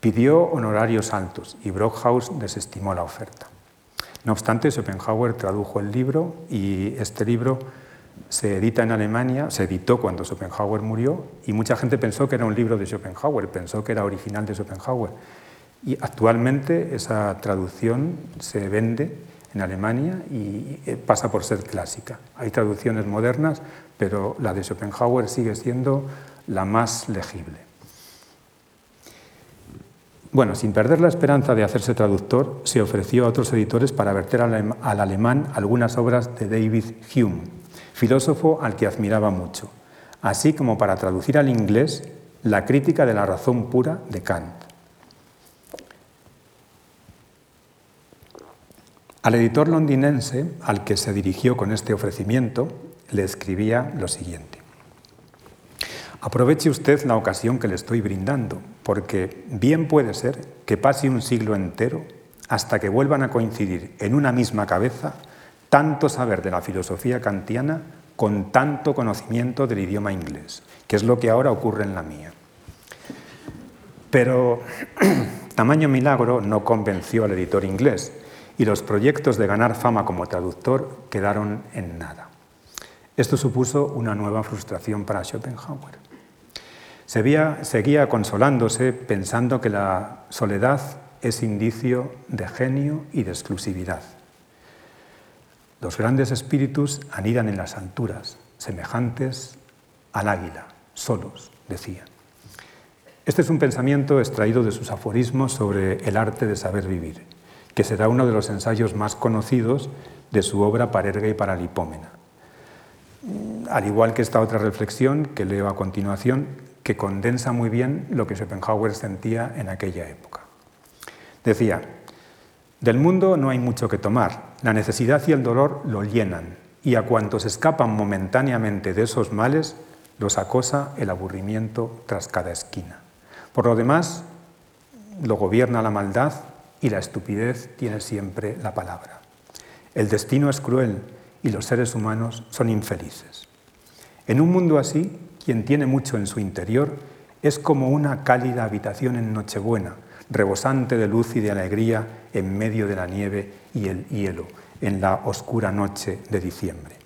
Pidió honorarios altos y Brockhaus desestimó la oferta. No obstante, Schopenhauer tradujo el libro y este libro se edita en Alemania, se editó cuando Schopenhauer murió y mucha gente pensó que era un libro de Schopenhauer, pensó que era original de Schopenhauer. Y actualmente esa traducción se vende en Alemania y eh, pasa por ser clásica. Hay traducciones modernas, pero la de Schopenhauer sigue siendo la más legible. Bueno, sin perder la esperanza de hacerse traductor, se ofreció a otros editores para verter al, alemán algunas obras de David Hume, filósofo al que admiraba mucho, así como para traducir al inglés la crítica de la razón pura de Kant. Al editor londinense al que se dirigió con este ofrecimiento, le escribía lo siguiente. Aproveche usted la ocasión que le estoy brindando, porque bien puede ser que pase un siglo entero hasta que vuelvan a coincidir en una misma cabeza tanto saber de la filosofía kantiana con tanto conocimiento del idioma inglés, que es lo que ahora ocurre en la mía. Pero tamaño milagro no convenció al editor inglés y los proyectos de ganar fama como traductor quedaron en nada. Esto supuso una nueva frustración para Schopenhauer. seguía consolándose pensando que la soledad es indicio de genio y de exclusividad. Los grandes espíritus anidan en las alturas, semejantes al águila, solos, decía. Este es un pensamiento extraído de sus aforismos sobre el arte de saber vivir, que será uno de los ensayos más conocidos de su obra Parerga y Paralipómena al igual que esta otra reflexión que leo a continuación, que condensa muy bien lo que Schopenhauer sentía en aquella época. Decía, del mundo no hay mucho que tomar, la necesidad y el dolor lo llenan, y a cuantos escapan momentáneamente de esos males, los acosa el aburrimiento tras cada esquina. Por lo demás, lo gobierna la maldad y la estupidez tiene siempre la palabra. El destino es cruel y los seres humanos son infelices. En un mundo así, quien tiene mucho en su interior es como una cálida habitación en Nochebuena, rebosante de luz y de alegría en medio de la nieve y el hielo, en la oscura noche de diciembre.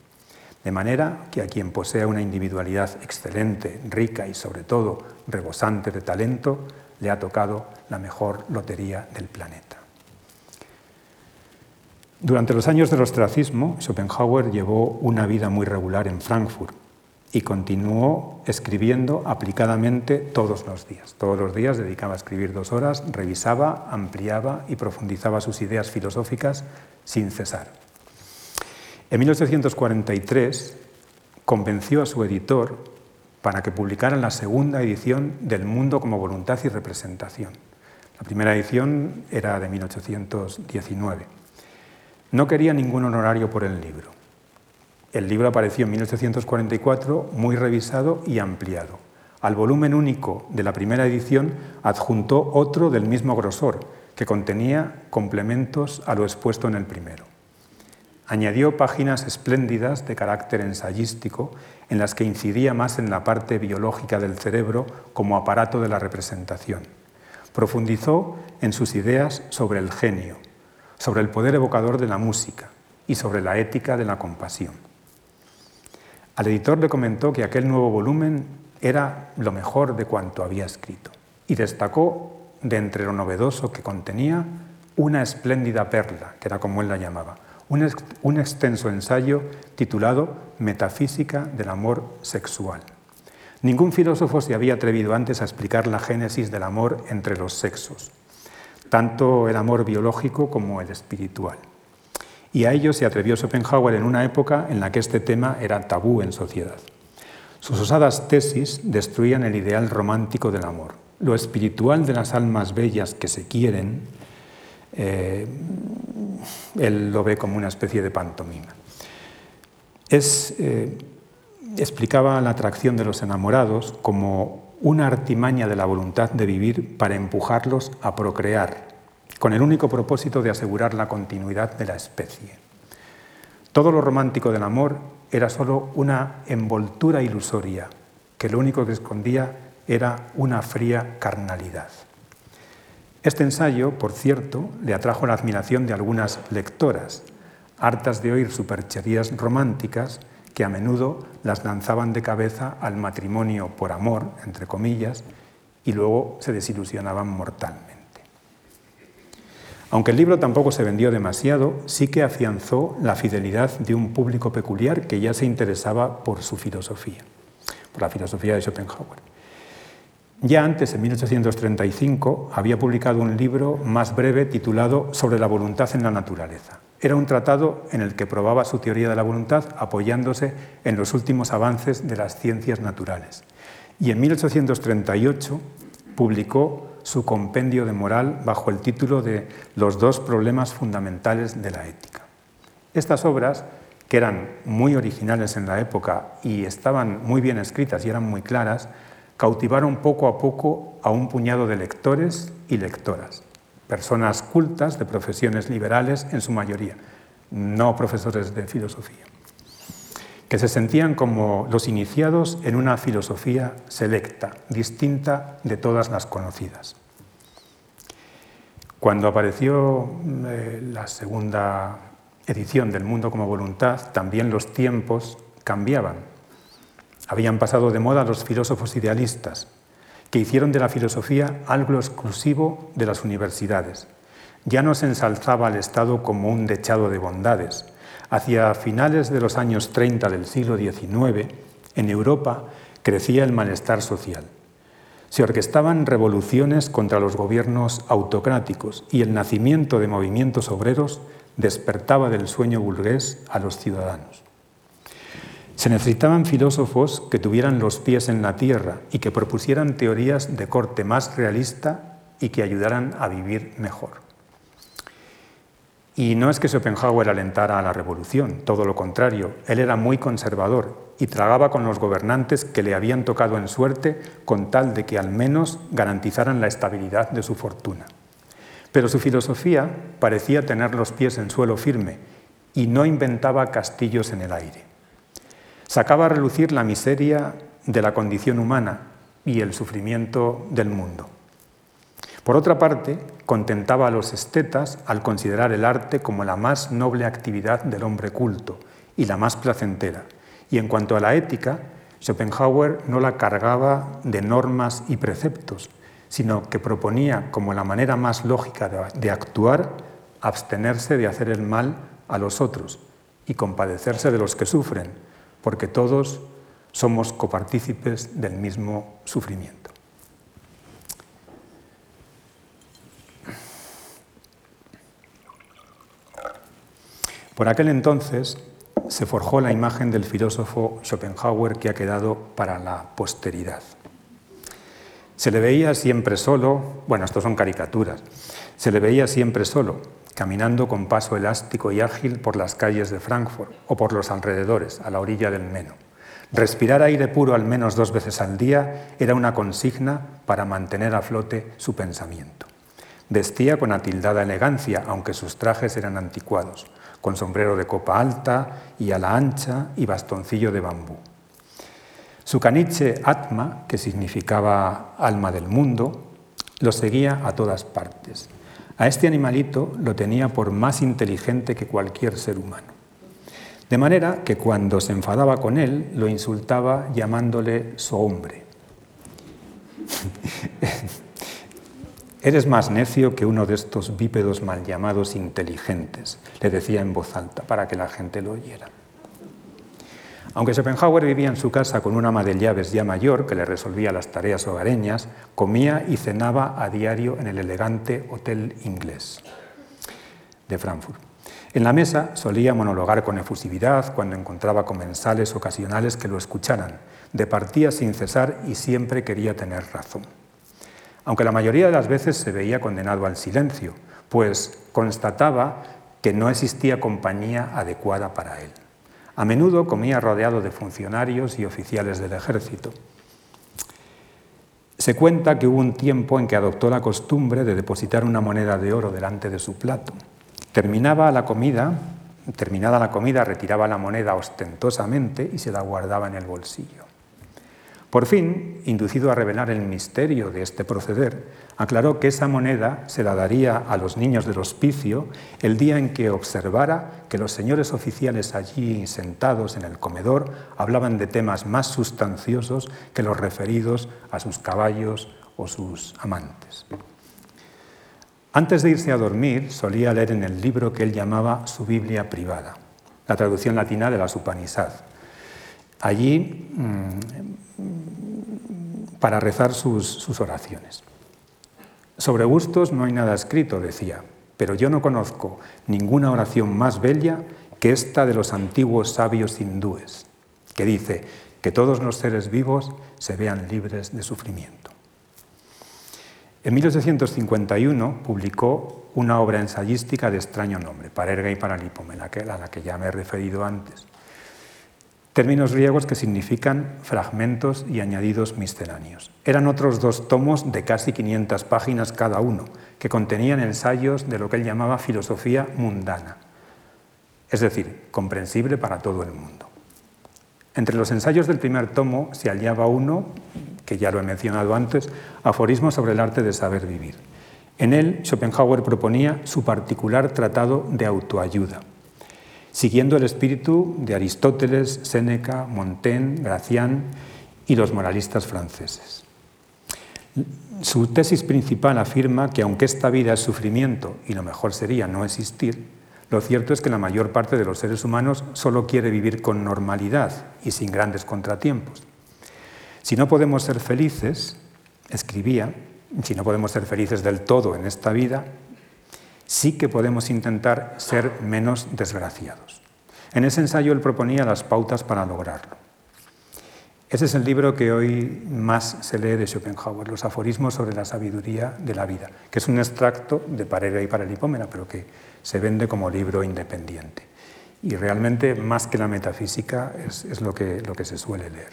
De manera que a quien posea una individualidad excelente, rica y sobre todo rebosante de talento, le ha tocado la mejor lotería del planeta. Durante los años del ostracismo, Schopenhauer llevó una vida muy regular en Frankfurt y continuó escribiendo aplicadamente todos los días. Todos los días dedicaba a escribir dos horas, revisaba, ampliaba y profundizaba sus ideas filosóficas sin cesar. En 1843 convenció a su editor para que publicaran la segunda edición del Mundo como Voluntad y Representación. La primera edición era de 1819. No quería ningún honorario por el libro. El libro apareció en 1844 muy revisado y ampliado. Al volumen único de la primera edición adjuntó otro del mismo grosor, que contenía complementos a lo expuesto en el primero. Añadió páginas espléndidas de carácter ensayístico en las que incidía más en la parte biológica del cerebro como aparato de la representación. Profundizó en sus ideas sobre el genio, sobre el poder evocador de la música y sobre la ética de la compasión. Al editor le comentó que aquel nuevo volumen era lo mejor de cuanto había escrito y destacó de entre lo novedoso que contenía una espléndida perla, que era como él la llamaba, un, extenso ensayo titulado Metafísica del amor sexual. Ningún filósofo se había atrevido antes a explicar la génesis del amor entre los sexos tanto el amor biológico como el espiritual. Y a ello se atrevió Schopenhauer en una época en la que este tema era tabú en sociedad. Sus osadas tesis destruían el ideal romántico del amor. Lo espiritual de las almas bellas que se quieren, eh, él lo ve como una especie de pantomima. Eh, explicaba la atracción de los enamorados como una artimaña de la voluntad de vivir para empujarlos a procrear, con el único propósito de asegurar la continuidad de la especie. Todo lo romántico del amor era sólo una envoltura ilusoria, que lo único que escondía era una fría carnalidad. Este ensayo, por cierto, le atrajo la admiración de algunas lectoras, hartas de oír supercherías románticas que a menudo las lanzaban de cabeza al matrimonio por amor, entre comillas, y luego se desilusionaban mortalmente. Aunque el libro tampoco se vendió demasiado, sí que afianzó la fidelidad de un público peculiar que ya se interesaba por su filosofía, por la filosofía de Schopenhauer. Ya antes, en 1835, había publicado un libro más breve titulado Sobre la voluntad en la naturaleza. Era un tratado en el que probaba su teoría de la voluntad apoyándose en los últimos avances de las ciencias naturales. Y en 1838 publicó su compendio de moral bajo el título de Los dos problemas fundamentales de la ética. Estas obras, que eran muy originales en la época y estaban muy bien escritas y eran muy claras, cautivaron poco a poco a un puñado de lectores y lectoras, personas cultas de profesiones liberales en su mayoría, no profesores de filosofía, que se sentían como los iniciados en una filosofía selecta, distinta de todas las conocidas. Cuando apareció eh, la segunda edición del Mundo como Voluntad, también los tiempos cambiaban. Habían pasado de moda los filósofos idealistas, que hicieron de la filosofía algo exclusivo de las universidades. Ya no se ensalzaba al Estado como un dechado de bondades. Hacia finales de los años 30 del siglo XIX, en Europa crecía el malestar social. Se orquestaban revoluciones contra los gobiernos autocráticos y el nacimiento de movimientos obreros despertaba del sueño burgués a los ciudadanos. Se necesitaban filósofos que tuvieran los pies en la tierra y que propusieran teorías de corte más realista y que ayudaran a vivir mejor. Y no es que Schopenhauer alentara a la revolución, todo lo contrario, él era muy conservador y tragaba con los gobernantes que le habían tocado en suerte con tal de que al menos garantizaran la estabilidad de su fortuna. Pero su filosofía parecía tener los pies en suelo firme y no inventaba castillos en el aire. Sacaba a relucir la miseria de la condición humana y el sufrimiento del mundo. Por otra parte, contentaba a los estetas al considerar el arte como la más noble actividad del hombre culto y la más placentera, y en cuanto a la ética, Schopenhauer no la cargaba de normas y preceptos, sino que proponía como la manera más lógica de actuar abstenerse de hacer el mal a los otros y compadecerse de los que sufren, porque todos somos copartícipes del mismo sufrimiento. Por aquel entonces, se forjó la imagen del filósofo Schopenhauer que ha quedado para la posteridad. Se le veía siempre solo, bueno, estos son caricaturas, se le veía siempre solo, caminando con paso elástico y ágil por las calles de Frankfurt o por los alrededores, a la orilla del Meno. Respirar aire puro al menos dos veces al día era una consigna para mantener a flote su pensamiento. Vestía con atildada elegancia, aunque sus trajes eran anticuados con sombrero de copa alta y ala ancha y bastoncillo de bambú. Su caniche Atma, que significaba alma del mundo, lo seguía a todas partes. A este animalito lo tenía por más inteligente que cualquier ser humano. De manera que cuando se enfadaba con él, lo insultaba llamándole su hombre. Eres más necio que uno de estos bípedos mal llamados inteligentes, le decía en voz alta para que la gente lo oyera. Aunque Schopenhauer vivía en su casa con una ama de llaves ya mayor que le resolvía las tareas hogareñas, comía y cenaba a diario en el elegante hotel inglés de Frankfurt. En la mesa solía monologar con efusividad cuando encontraba comensales ocasionales que lo escucharan. Departía sin cesar y siempre quería tener razón aunque la mayoría de las veces se veía condenado al silencio, pues constataba que no existía compañía adecuada para él. A menudo comía rodeado de funcionarios y oficiales del ejército. Se cuenta que hubo un tiempo en que adoptó la costumbre de depositar una moneda de oro delante de su plato. Terminaba la comida, terminada la comida, retiraba la moneda ostentosamente y se la guardaba en el bolsillo. Por fin, inducido a revelar el misterio de este proceder, aclaró que esa moneda se la daría a los niños del hospicio el día en que observara que los señores oficiales allí sentados en el comedor hablaban de temas más sustanciosos que los referidos a sus caballos o sus amantes. Antes de irse a dormir, solía leer en el libro que él llamaba su Biblia privada, la traducción latina de la Supanisad. Allí, mm, para rezar sus, oraciones. Sobre gustos no hay nada escrito, decía, pero yo no conozco ninguna oración más bella que esta de los antiguos sabios hindúes, que dice que todos los seres vivos se vean libres de sufrimiento. En 1851 publicó una obra ensayística de extraño nombre, Parerga y Paralipomena, a la que ya me he referido antes. Términos griegos que significan fragmentos y añadidos misceláneos. Eran otros dos tomos de casi 500 páginas cada uno, que contenían ensayos de lo que él llamaba filosofía mundana, es decir, comprensible para todo el mundo. Entre los ensayos del primer tomo se hallaba uno que ya lo he mencionado antes, aforismo sobre el arte de saber vivir. En él, Schopenhauer proponía su particular tratado de autoayuda, siguiendo el espíritu de Aristóteles, Séneca, Montaigne, Gracián y los moralistas franceses. Su tesis principal afirma que aunque esta vida es sufrimiento y lo mejor sería no existir, lo cierto es que la mayor parte de los seres humanos solo quiere vivir con normalidad y sin grandes contratiempos. Si no podemos ser felices, escribía, si no podemos ser felices del todo en esta vida, sí que podemos intentar ser menos desgraciados. En ese ensayo él proponía las pautas para lograrlo. Ese es el libro que hoy más se lee de Schopenhauer, Los aforismos sobre la sabiduría de la vida, que es un extracto de Parera y Paralipómena, pero que se vende como libro independiente. Y realmente, más que la metafísica, es, lo, que, lo que se suele leer.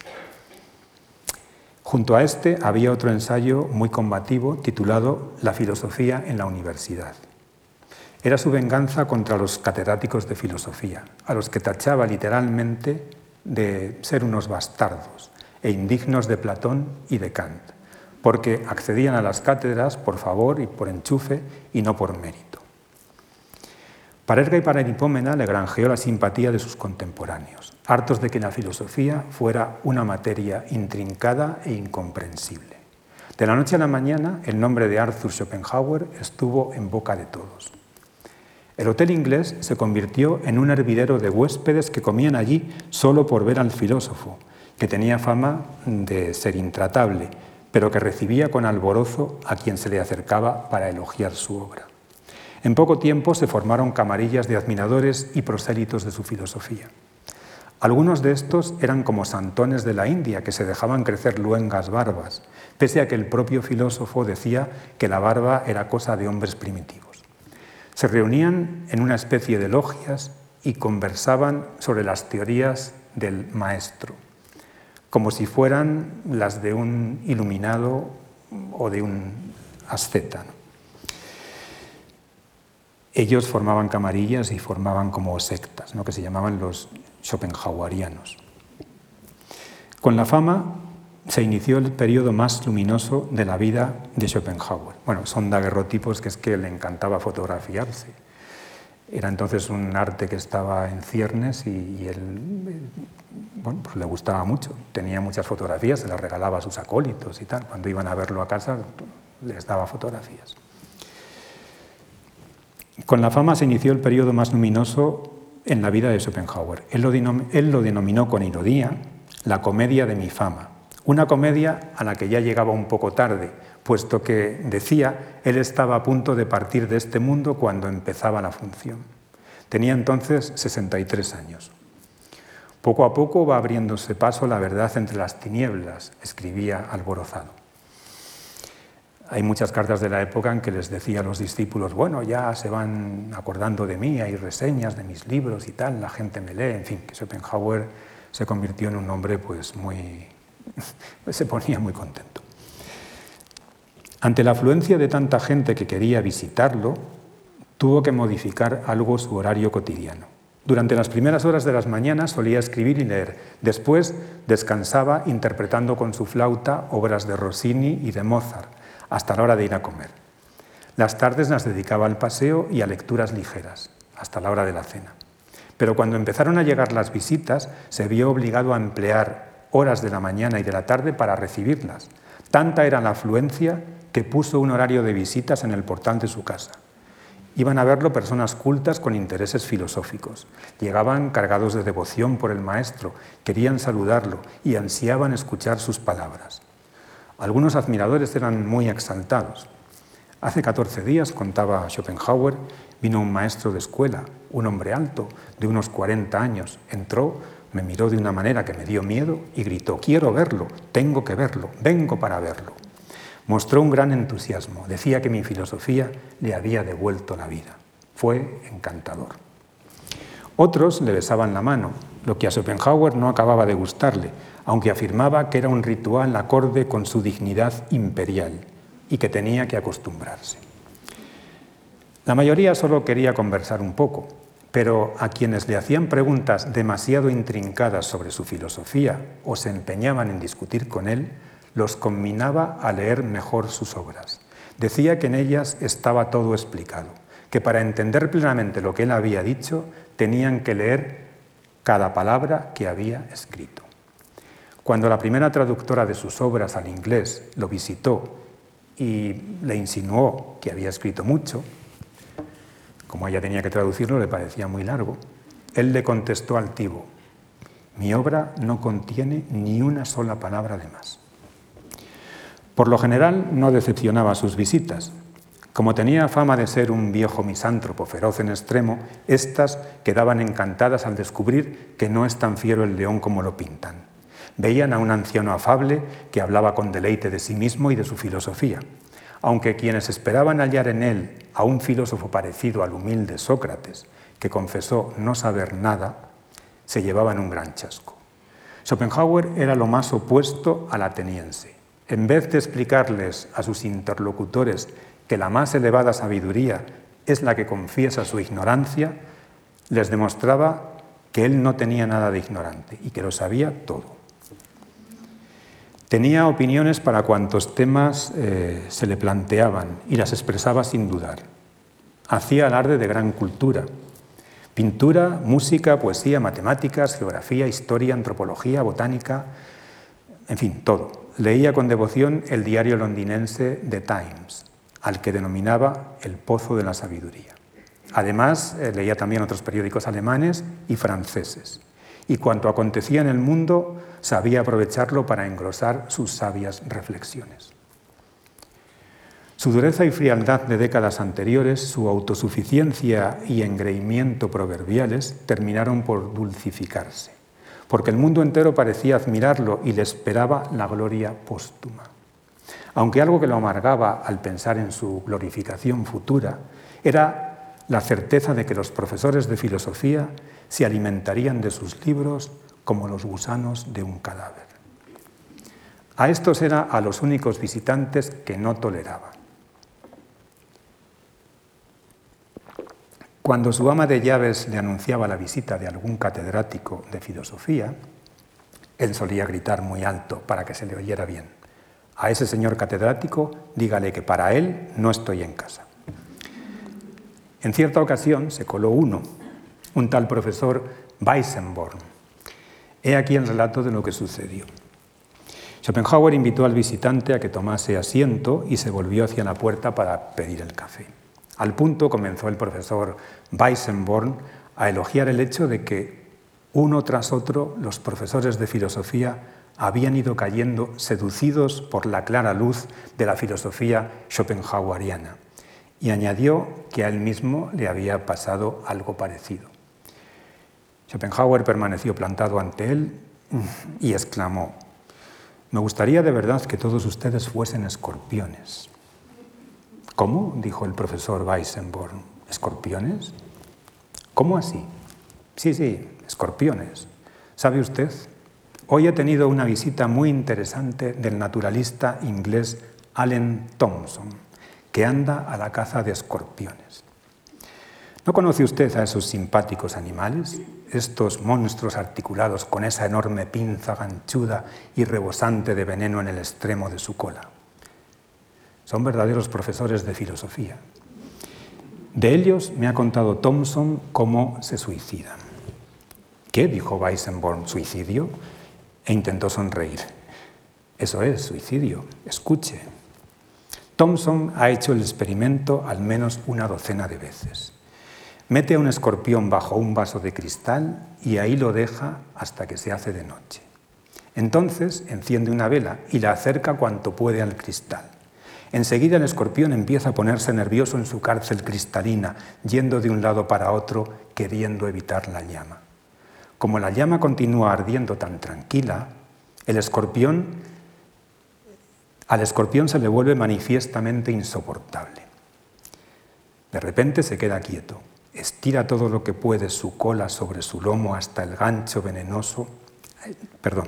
Junto a este había otro ensayo muy combativo titulado La filosofía en la universidad. Era su venganza contra los catedráticos de filosofía, a los que tachaba literalmente de ser unos bastardos e indignos de Platón y de Kant, porque accedían a las cátedras por favor y por enchufe y no por mérito. Para Erga y para Hipómena le granjeó la simpatía de sus contemporáneos, hartos de que la filosofía fuera una materia intrincada e incomprensible. De la noche a la mañana, el nombre de Arthur Schopenhauer estuvo en boca de todos. El hotel inglés se convirtió en un hervidero de huéspedes que comían allí solo por ver al filósofo, que tenía fama de ser intratable, pero que recibía con alborozo a quien se le acercaba para elogiar su obra. En poco tiempo se formaron camarillas de admiradores y prosélitos de su filosofía. Algunos de estos eran como santones de la India que se dejaban crecer luengas barbas, pese a que el propio filósofo decía que la barba era cosa de hombres primitivos. Se reunían en una especie de logias y conversaban sobre las teorías del maestro, como si fueran las de un iluminado o de un asceta. Ellos formaban camarillas y formaban como sectas, que se llamaban los Schopenhauerianos. Con la fama se inició el periodo más luminoso de la vida de Schopenhauer. Bueno, son daguerrotipos que es que le encantaba fotografiarse. Era entonces un arte que estaba en ciernes y, él bueno, pues le gustaba mucho. Tenía muchas fotografías, se las regalaba a sus acólitos y tal. Cuando iban a verlo a casa les daba fotografías. Con la fama se inició el periodo más luminoso en la vida de Schopenhauer. Él lo, denominó con ironía la comedia de mi fama, una comedia a la que ya llegaba un poco tarde, puesto que, decía, él estaba a punto de partir de este mundo cuando empezaba la función. Tenía entonces 63 años. Poco a poco va abriéndose paso la verdad entre las tinieblas, escribía alborozado. Hay muchas cartas de la época en que les decía a los discípulos, bueno, ya se van acordando de mí, hay reseñas de mis libros y tal, la gente me lee, en fin, que Schopenhauer se convirtió en un hombre pues muy... se ponía muy contento. Ante la afluencia de tanta gente que quería visitarlo, tuvo que modificar algo su horario cotidiano. Durante las primeras horas de las mañanas solía escribir y leer. Después descansaba interpretando con su flauta obras de Rossini y de Mozart hasta la hora de ir a comer. Las tardes las dedicaba al paseo y a lecturas ligeras, hasta la hora de la cena. Pero cuando empezaron a llegar las visitas, se vio obligado a emplear horas de la mañana y de la tarde para recibirlas. Tanta era la afluencia que puso un horario de visitas en el portal de su casa. Iban a verlo personas cultas con intereses filosóficos. Llegaban cargados de devoción por el maestro, querían saludarlo y ansiaban escuchar sus palabras. Algunos admiradores eran muy exaltados. Hace 14 días, contaba Schopenhauer, vino un maestro de escuela, un hombre alto, de unos 40 años. Entró, me miró de una manera que me dio miedo y gritó, quiero verlo, tengo que verlo, vengo para verlo. Mostró un gran entusiasmo, decía que mi filosofía le había devuelto la vida. Fue encantador. Otros le besaban la mano, lo que a Schopenhauer no acababa de gustarle, aunque afirmaba que era un ritual acorde con su dignidad imperial y que tenía que acostumbrarse. La mayoría solo quería conversar un poco, pero a quienes le hacían preguntas demasiado intrincadas sobre su filosofía o se empeñaban en discutir con él, los combinaba a leer mejor sus obras. Decía que en ellas estaba todo explicado, que para entender plenamente lo que él había dicho tenían que leer cada palabra que había escrito. Cuando la primera traductora de sus obras al inglés lo visitó y le insinuó que había escrito mucho, como ella tenía que traducirlo le parecía muy largo, él le contestó altivo, mi obra no contiene ni una sola palabra de más. Por lo general no decepcionaba sus visitas. Como tenía fama de ser un viejo misántropo feroz en extremo, éstas quedaban encantadas al descubrir que no es tan fiero el león como lo pintan. Veían a un anciano afable que hablaba con deleite de sí mismo y de su filosofía, aunque quienes esperaban hallar en él a un filósofo parecido al humilde Sócrates, que confesó no saber nada, se llevaban un gran chasco. Schopenhauer era lo más opuesto al ateniense en vez de explicarles a sus interlocutores que la más elevada sabiduría es la que confiesa su ignorancia, les demostraba que él no tenía nada de ignorante y que lo sabía todo. Tenía opiniones para cuantos temas eh, se le planteaban y las expresaba sin dudar. Hacía alarde de gran cultura. Pintura, música, poesía, matemáticas, geografía, historia, antropología, botánica, en fin, todo leía con devoción el diario londinense The Times, al que denominaba el Pozo de la Sabiduría. Además, eh, leía también otros periódicos alemanes y franceses. Y cuanto acontecía en el mundo, sabía aprovecharlo para engrosar sus sabias reflexiones. Su dureza y frialdad de décadas anteriores, su autosuficiencia y engreimiento proverbiales terminaron por dulcificarse porque el mundo entero parecía admirarlo y le esperaba la gloria póstuma. Aunque algo que lo amargaba al pensar en su glorificación futura era la certeza de que los profesores de filosofía se alimentarían de sus libros como los gusanos de un cadáver. A estos era a los únicos visitantes que no toleraba. Cuando su ama de llaves le anunciaba la visita de algún catedrático de filosofía, él solía gritar muy alto para que se le oyera bien. A ese señor catedrático dígale que para él no estoy en casa. En cierta ocasión se coló uno, un tal profesor Weissenborn. He aquí el relato de lo que sucedió. Schopenhauer invitó al visitante a que tomase asiento y se volvió hacia la puerta para pedir el café. Al punto comenzó el profesor Weissenborn a elogiar el hecho de que uno tras otro los profesores de filosofía habían ido cayendo seducidos por la clara luz de la filosofía schopenhaueriana y añadió que a él mismo le había pasado algo parecido. Schopenhauer permaneció plantado ante él y exclamó, me gustaría de verdad que todos ustedes fuesen escorpiones. ¿Cómo? dijo el profesor Weissenborn. ¿Escorpiones? ¿Cómo así? Sí, sí, escorpiones. ¿Sabe usted? Hoy he tenido una visita muy interesante del naturalista inglés Allen Thompson, que anda a la caza de escorpiones. ¿No conoce usted a esos simpáticos animales? Estos monstruos articulados con esa enorme pinza ganchuda y rebosante de veneno en el extremo de su cola. Son verdaderos profesores de filosofía. De ellos me ha contado Thompson cómo se suicidan. ¿Qué? dijo Weissenborn, ¿suicidio? E intentó sonreír. Eso es, suicidio. Escuche. Thomson ha hecho el experimento al menos una docena de veces. Mete a un escorpión bajo un vaso de cristal y ahí lo deja hasta que se hace de noche. Entonces enciende una vela y la acerca cuanto puede al cristal. Enseguida el escorpión empieza a ponerse nervioso en su cárcel cristalina, yendo de un lado para otro, queriendo evitar la llama. Como la llama continúa ardiendo tan tranquila, el escorpión al escorpión se le vuelve manifiestamente insoportable. De repente se queda quieto, estira todo lo que puede su cola sobre su lomo hasta el gancho venenoso. Perdón,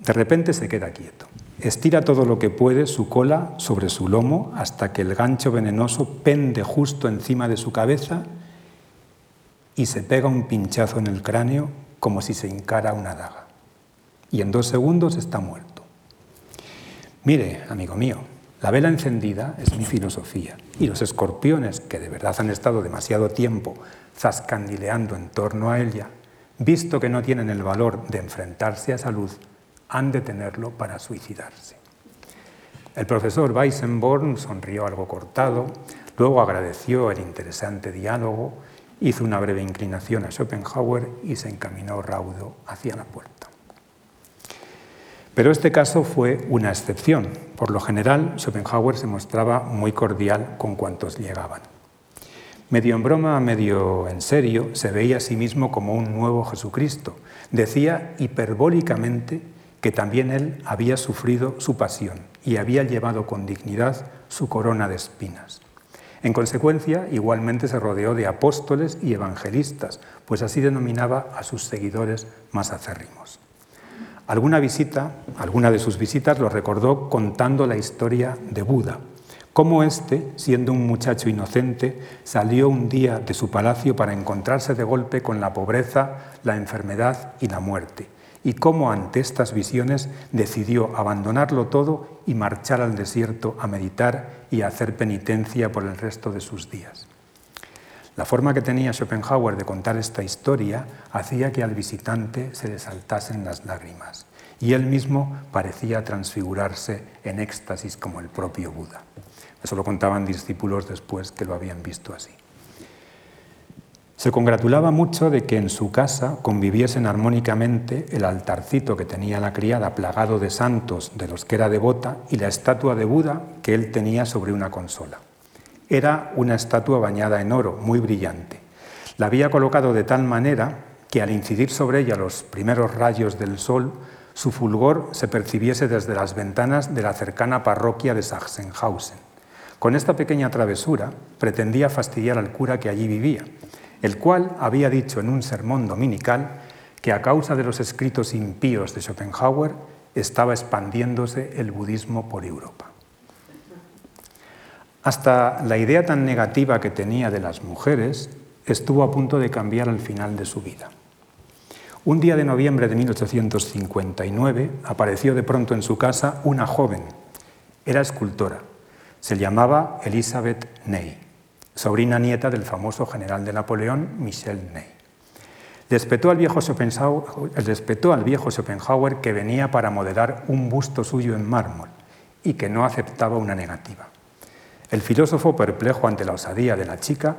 de repente se queda quieto, estira todo lo que puede su cola sobre su lomo hasta que el gancho venenoso pende justo encima de su cabeza y se pega un pinchazo en el cráneo como si se hincara una daga. Y en dos segundos está muerto. Mire, amigo mío, la vela encendida es mi filosofía y los escorpiones, que de verdad han estado demasiado tiempo zascandileando en torno a ella, visto que no tienen el valor de enfrentarse a esa luz, han de tenerlo para suicidarse. El profesor Weissenborn sonrió algo cortado, luego agradeció el interesante diálogo, hizo una breve inclinación a Schopenhauer y se encaminó raudo hacia la puerta. Pero este caso fue una excepción. Por lo general, Schopenhauer se mostraba muy cordial con cuantos llegaban. Medio en broma, medio en serio, se veía a sí mismo como un nuevo Jesucristo. Decía hiperbólicamente que también él había sufrido su pasión y había llevado con dignidad su corona de espinas. En consecuencia, igualmente se rodeó de apóstoles y evangelistas, pues así denominaba a sus seguidores más acérrimos. Alguna visita, alguna de sus visitas lo recordó contando la historia de Buda, cómo éste, siendo un muchacho inocente, salió un día de su palacio para encontrarse de golpe con la pobreza, la enfermedad y la muerte, y cómo ante estas visiones decidió abandonarlo todo y marchar al desierto a meditar y a hacer penitencia por el resto de sus días. La forma que tenía Schopenhauer de contar esta historia hacía que al visitante se le saltasen las lágrimas y él mismo parecía transfigurarse en éxtasis como el propio Buda. Eso lo contaban discípulos después que lo habían visto así. Se congratulaba mucho de que en su casa conviviesen armónicamente el altarcito que tenía la criada plagado de santos de los que era devota y la estatua de Buda que él tenía sobre una consola. Era una estatua bañada en oro, muy brillante. La había colocado de tal manera que al incidir sobre ella los primeros rayos del sol, su fulgor se percibiese desde las ventanas de la cercana parroquia de Sachsenhausen. Con esta pequeña travesura pretendía fastidiar al cura que allí vivía, el cual había dicho en un sermón dominical que a causa de los escritos impíos de Schopenhauer estaba expandiéndose el budismo por Europa. Hasta la idea tan negativa que tenía de las mujeres estuvo a punto de cambiar al final de su vida. Un día de noviembre de 1859 apareció de pronto en su casa una joven. Era escultora. Se llamaba Elizabeth Ney, sobrina nieta del famoso general de Napoleón, Michel Ney. Despetó al, viejo Schopenhauer, al viejo Schopenhauer que venía para modelar un busto suyo en mármol y que no aceptaba una negativa. El filósofo, perplejo ante la osadía de la chica,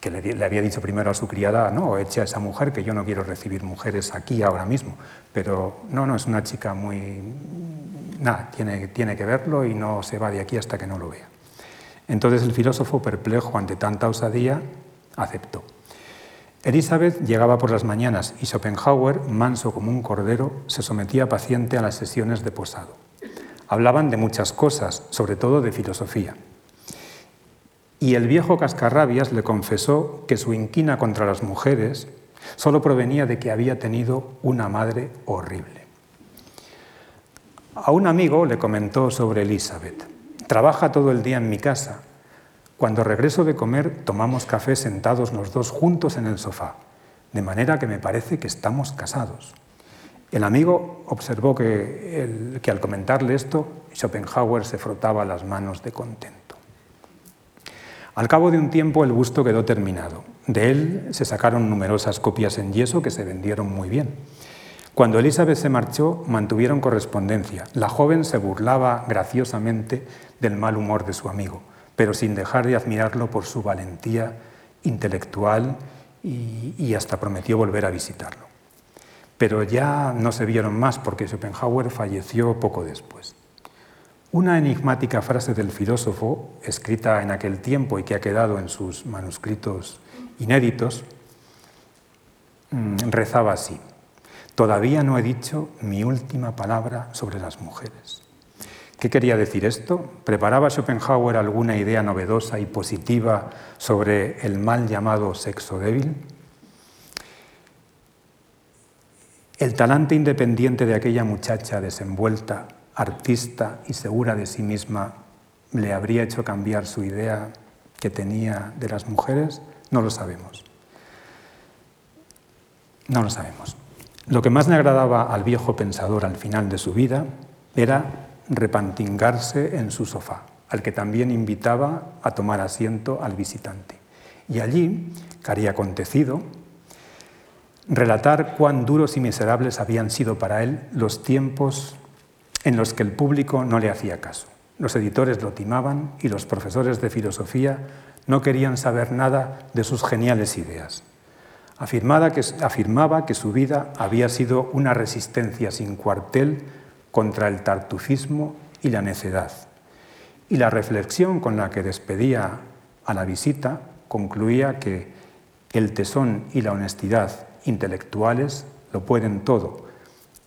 que le, había dicho primero a su criada, no, eche a esa mujer, que yo no quiero recibir mujeres aquí ahora mismo, pero no, no, es una chica muy... Nada, tiene, tiene que verlo y no se va de aquí hasta que no lo vea. Entonces el filósofo, perplejo ante tanta osadía, aceptó. Elizabeth llegaba por las mañanas y Schopenhauer, manso como un cordero, se sometía paciente a las sesiones de posado. Hablaban de muchas cosas, sobre todo de filosofía. Y el viejo cascarrabias le confesó que su inquina contra las mujeres solo provenía de que había tenido una madre horrible. A un amigo le comentó sobre Elizabeth. Trabaja todo el día en mi casa. Cuando regreso de comer tomamos café sentados los dos juntos en el sofá, de manera que me parece que estamos casados. El amigo observó que, al comentarle esto, Schopenhauer se frotaba las manos de contento. Al cabo de un tiempo el busto quedó terminado. De él se sacaron numerosas copias en yeso que se vendieron muy bien. Cuando Elizabeth se marchó, mantuvieron correspondencia. La joven se burlaba graciosamente del mal humor de su amigo, pero sin dejar de admirarlo por su valentía intelectual y, hasta prometió volver a visitarlo. Pero ya no se vieron más porque Schopenhauer falleció poco después. Una enigmática frase del filósofo, escrita en aquel tiempo y que ha quedado en sus manuscritos inéditos, mm, rezaba así. Todavía no he dicho mi última palabra sobre las mujeres. ¿Qué quería decir esto? ¿Preparaba Schopenhauer alguna idea novedosa y positiva sobre el mal llamado sexo débil? El talante independiente de aquella muchacha desenvuelta, artista y segura de sí misma, ¿le habría hecho cambiar su idea que tenía de las mujeres? No lo sabemos. No lo sabemos. Lo que más le agradaba al viejo pensador al final de su vida era repantingarse en su sofá, al que también invitaba a tomar asiento al visitante. Y allí, que haría acontecido, relatar cuán duros y miserables habían sido para él los tiempos en los que el público no le hacía caso. Los editores lo timaban y los profesores de filosofía no querían saber nada de sus geniales ideas. Afirmaba que, afirmaba que su vida había sido una resistencia sin cuartel contra el tartufismo y la necedad. Y la reflexión con la que despedía a la visita concluía que el tesón y la honestidad intelectuales lo pueden todo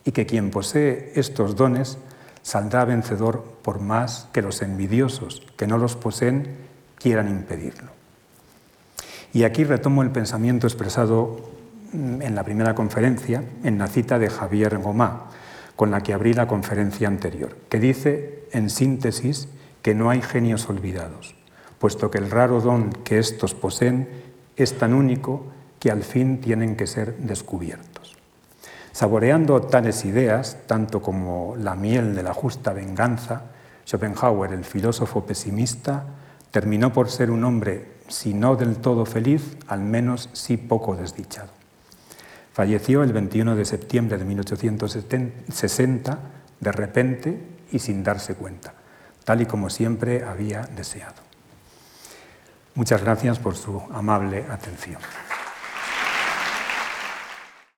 y que quien posee estos dones saldrá vencedor por más que los envidiosos que no los poseen quieran impedirlo. Y aquí retomo el pensamiento expresado mm, en la primera conferencia, en la cita de Javier Gomá, con la que abrí la conferencia anterior, que dice, en síntesis, que no hay genios olvidados, puesto que el raro don que estos poseen es tan único que al fin tienen que ser descubiertos. Saboreando tales ideas, tanto como la miel de la justa venganza, Schopenhauer, el filósofo pesimista, terminó por ser un hombre si no del todo feliz, al menos sí poco desdichado. Falleció el 21 de septiembre de 1860, de repente y sin darse cuenta, tal y como siempre había deseado. Muchas gracias por su amable atención.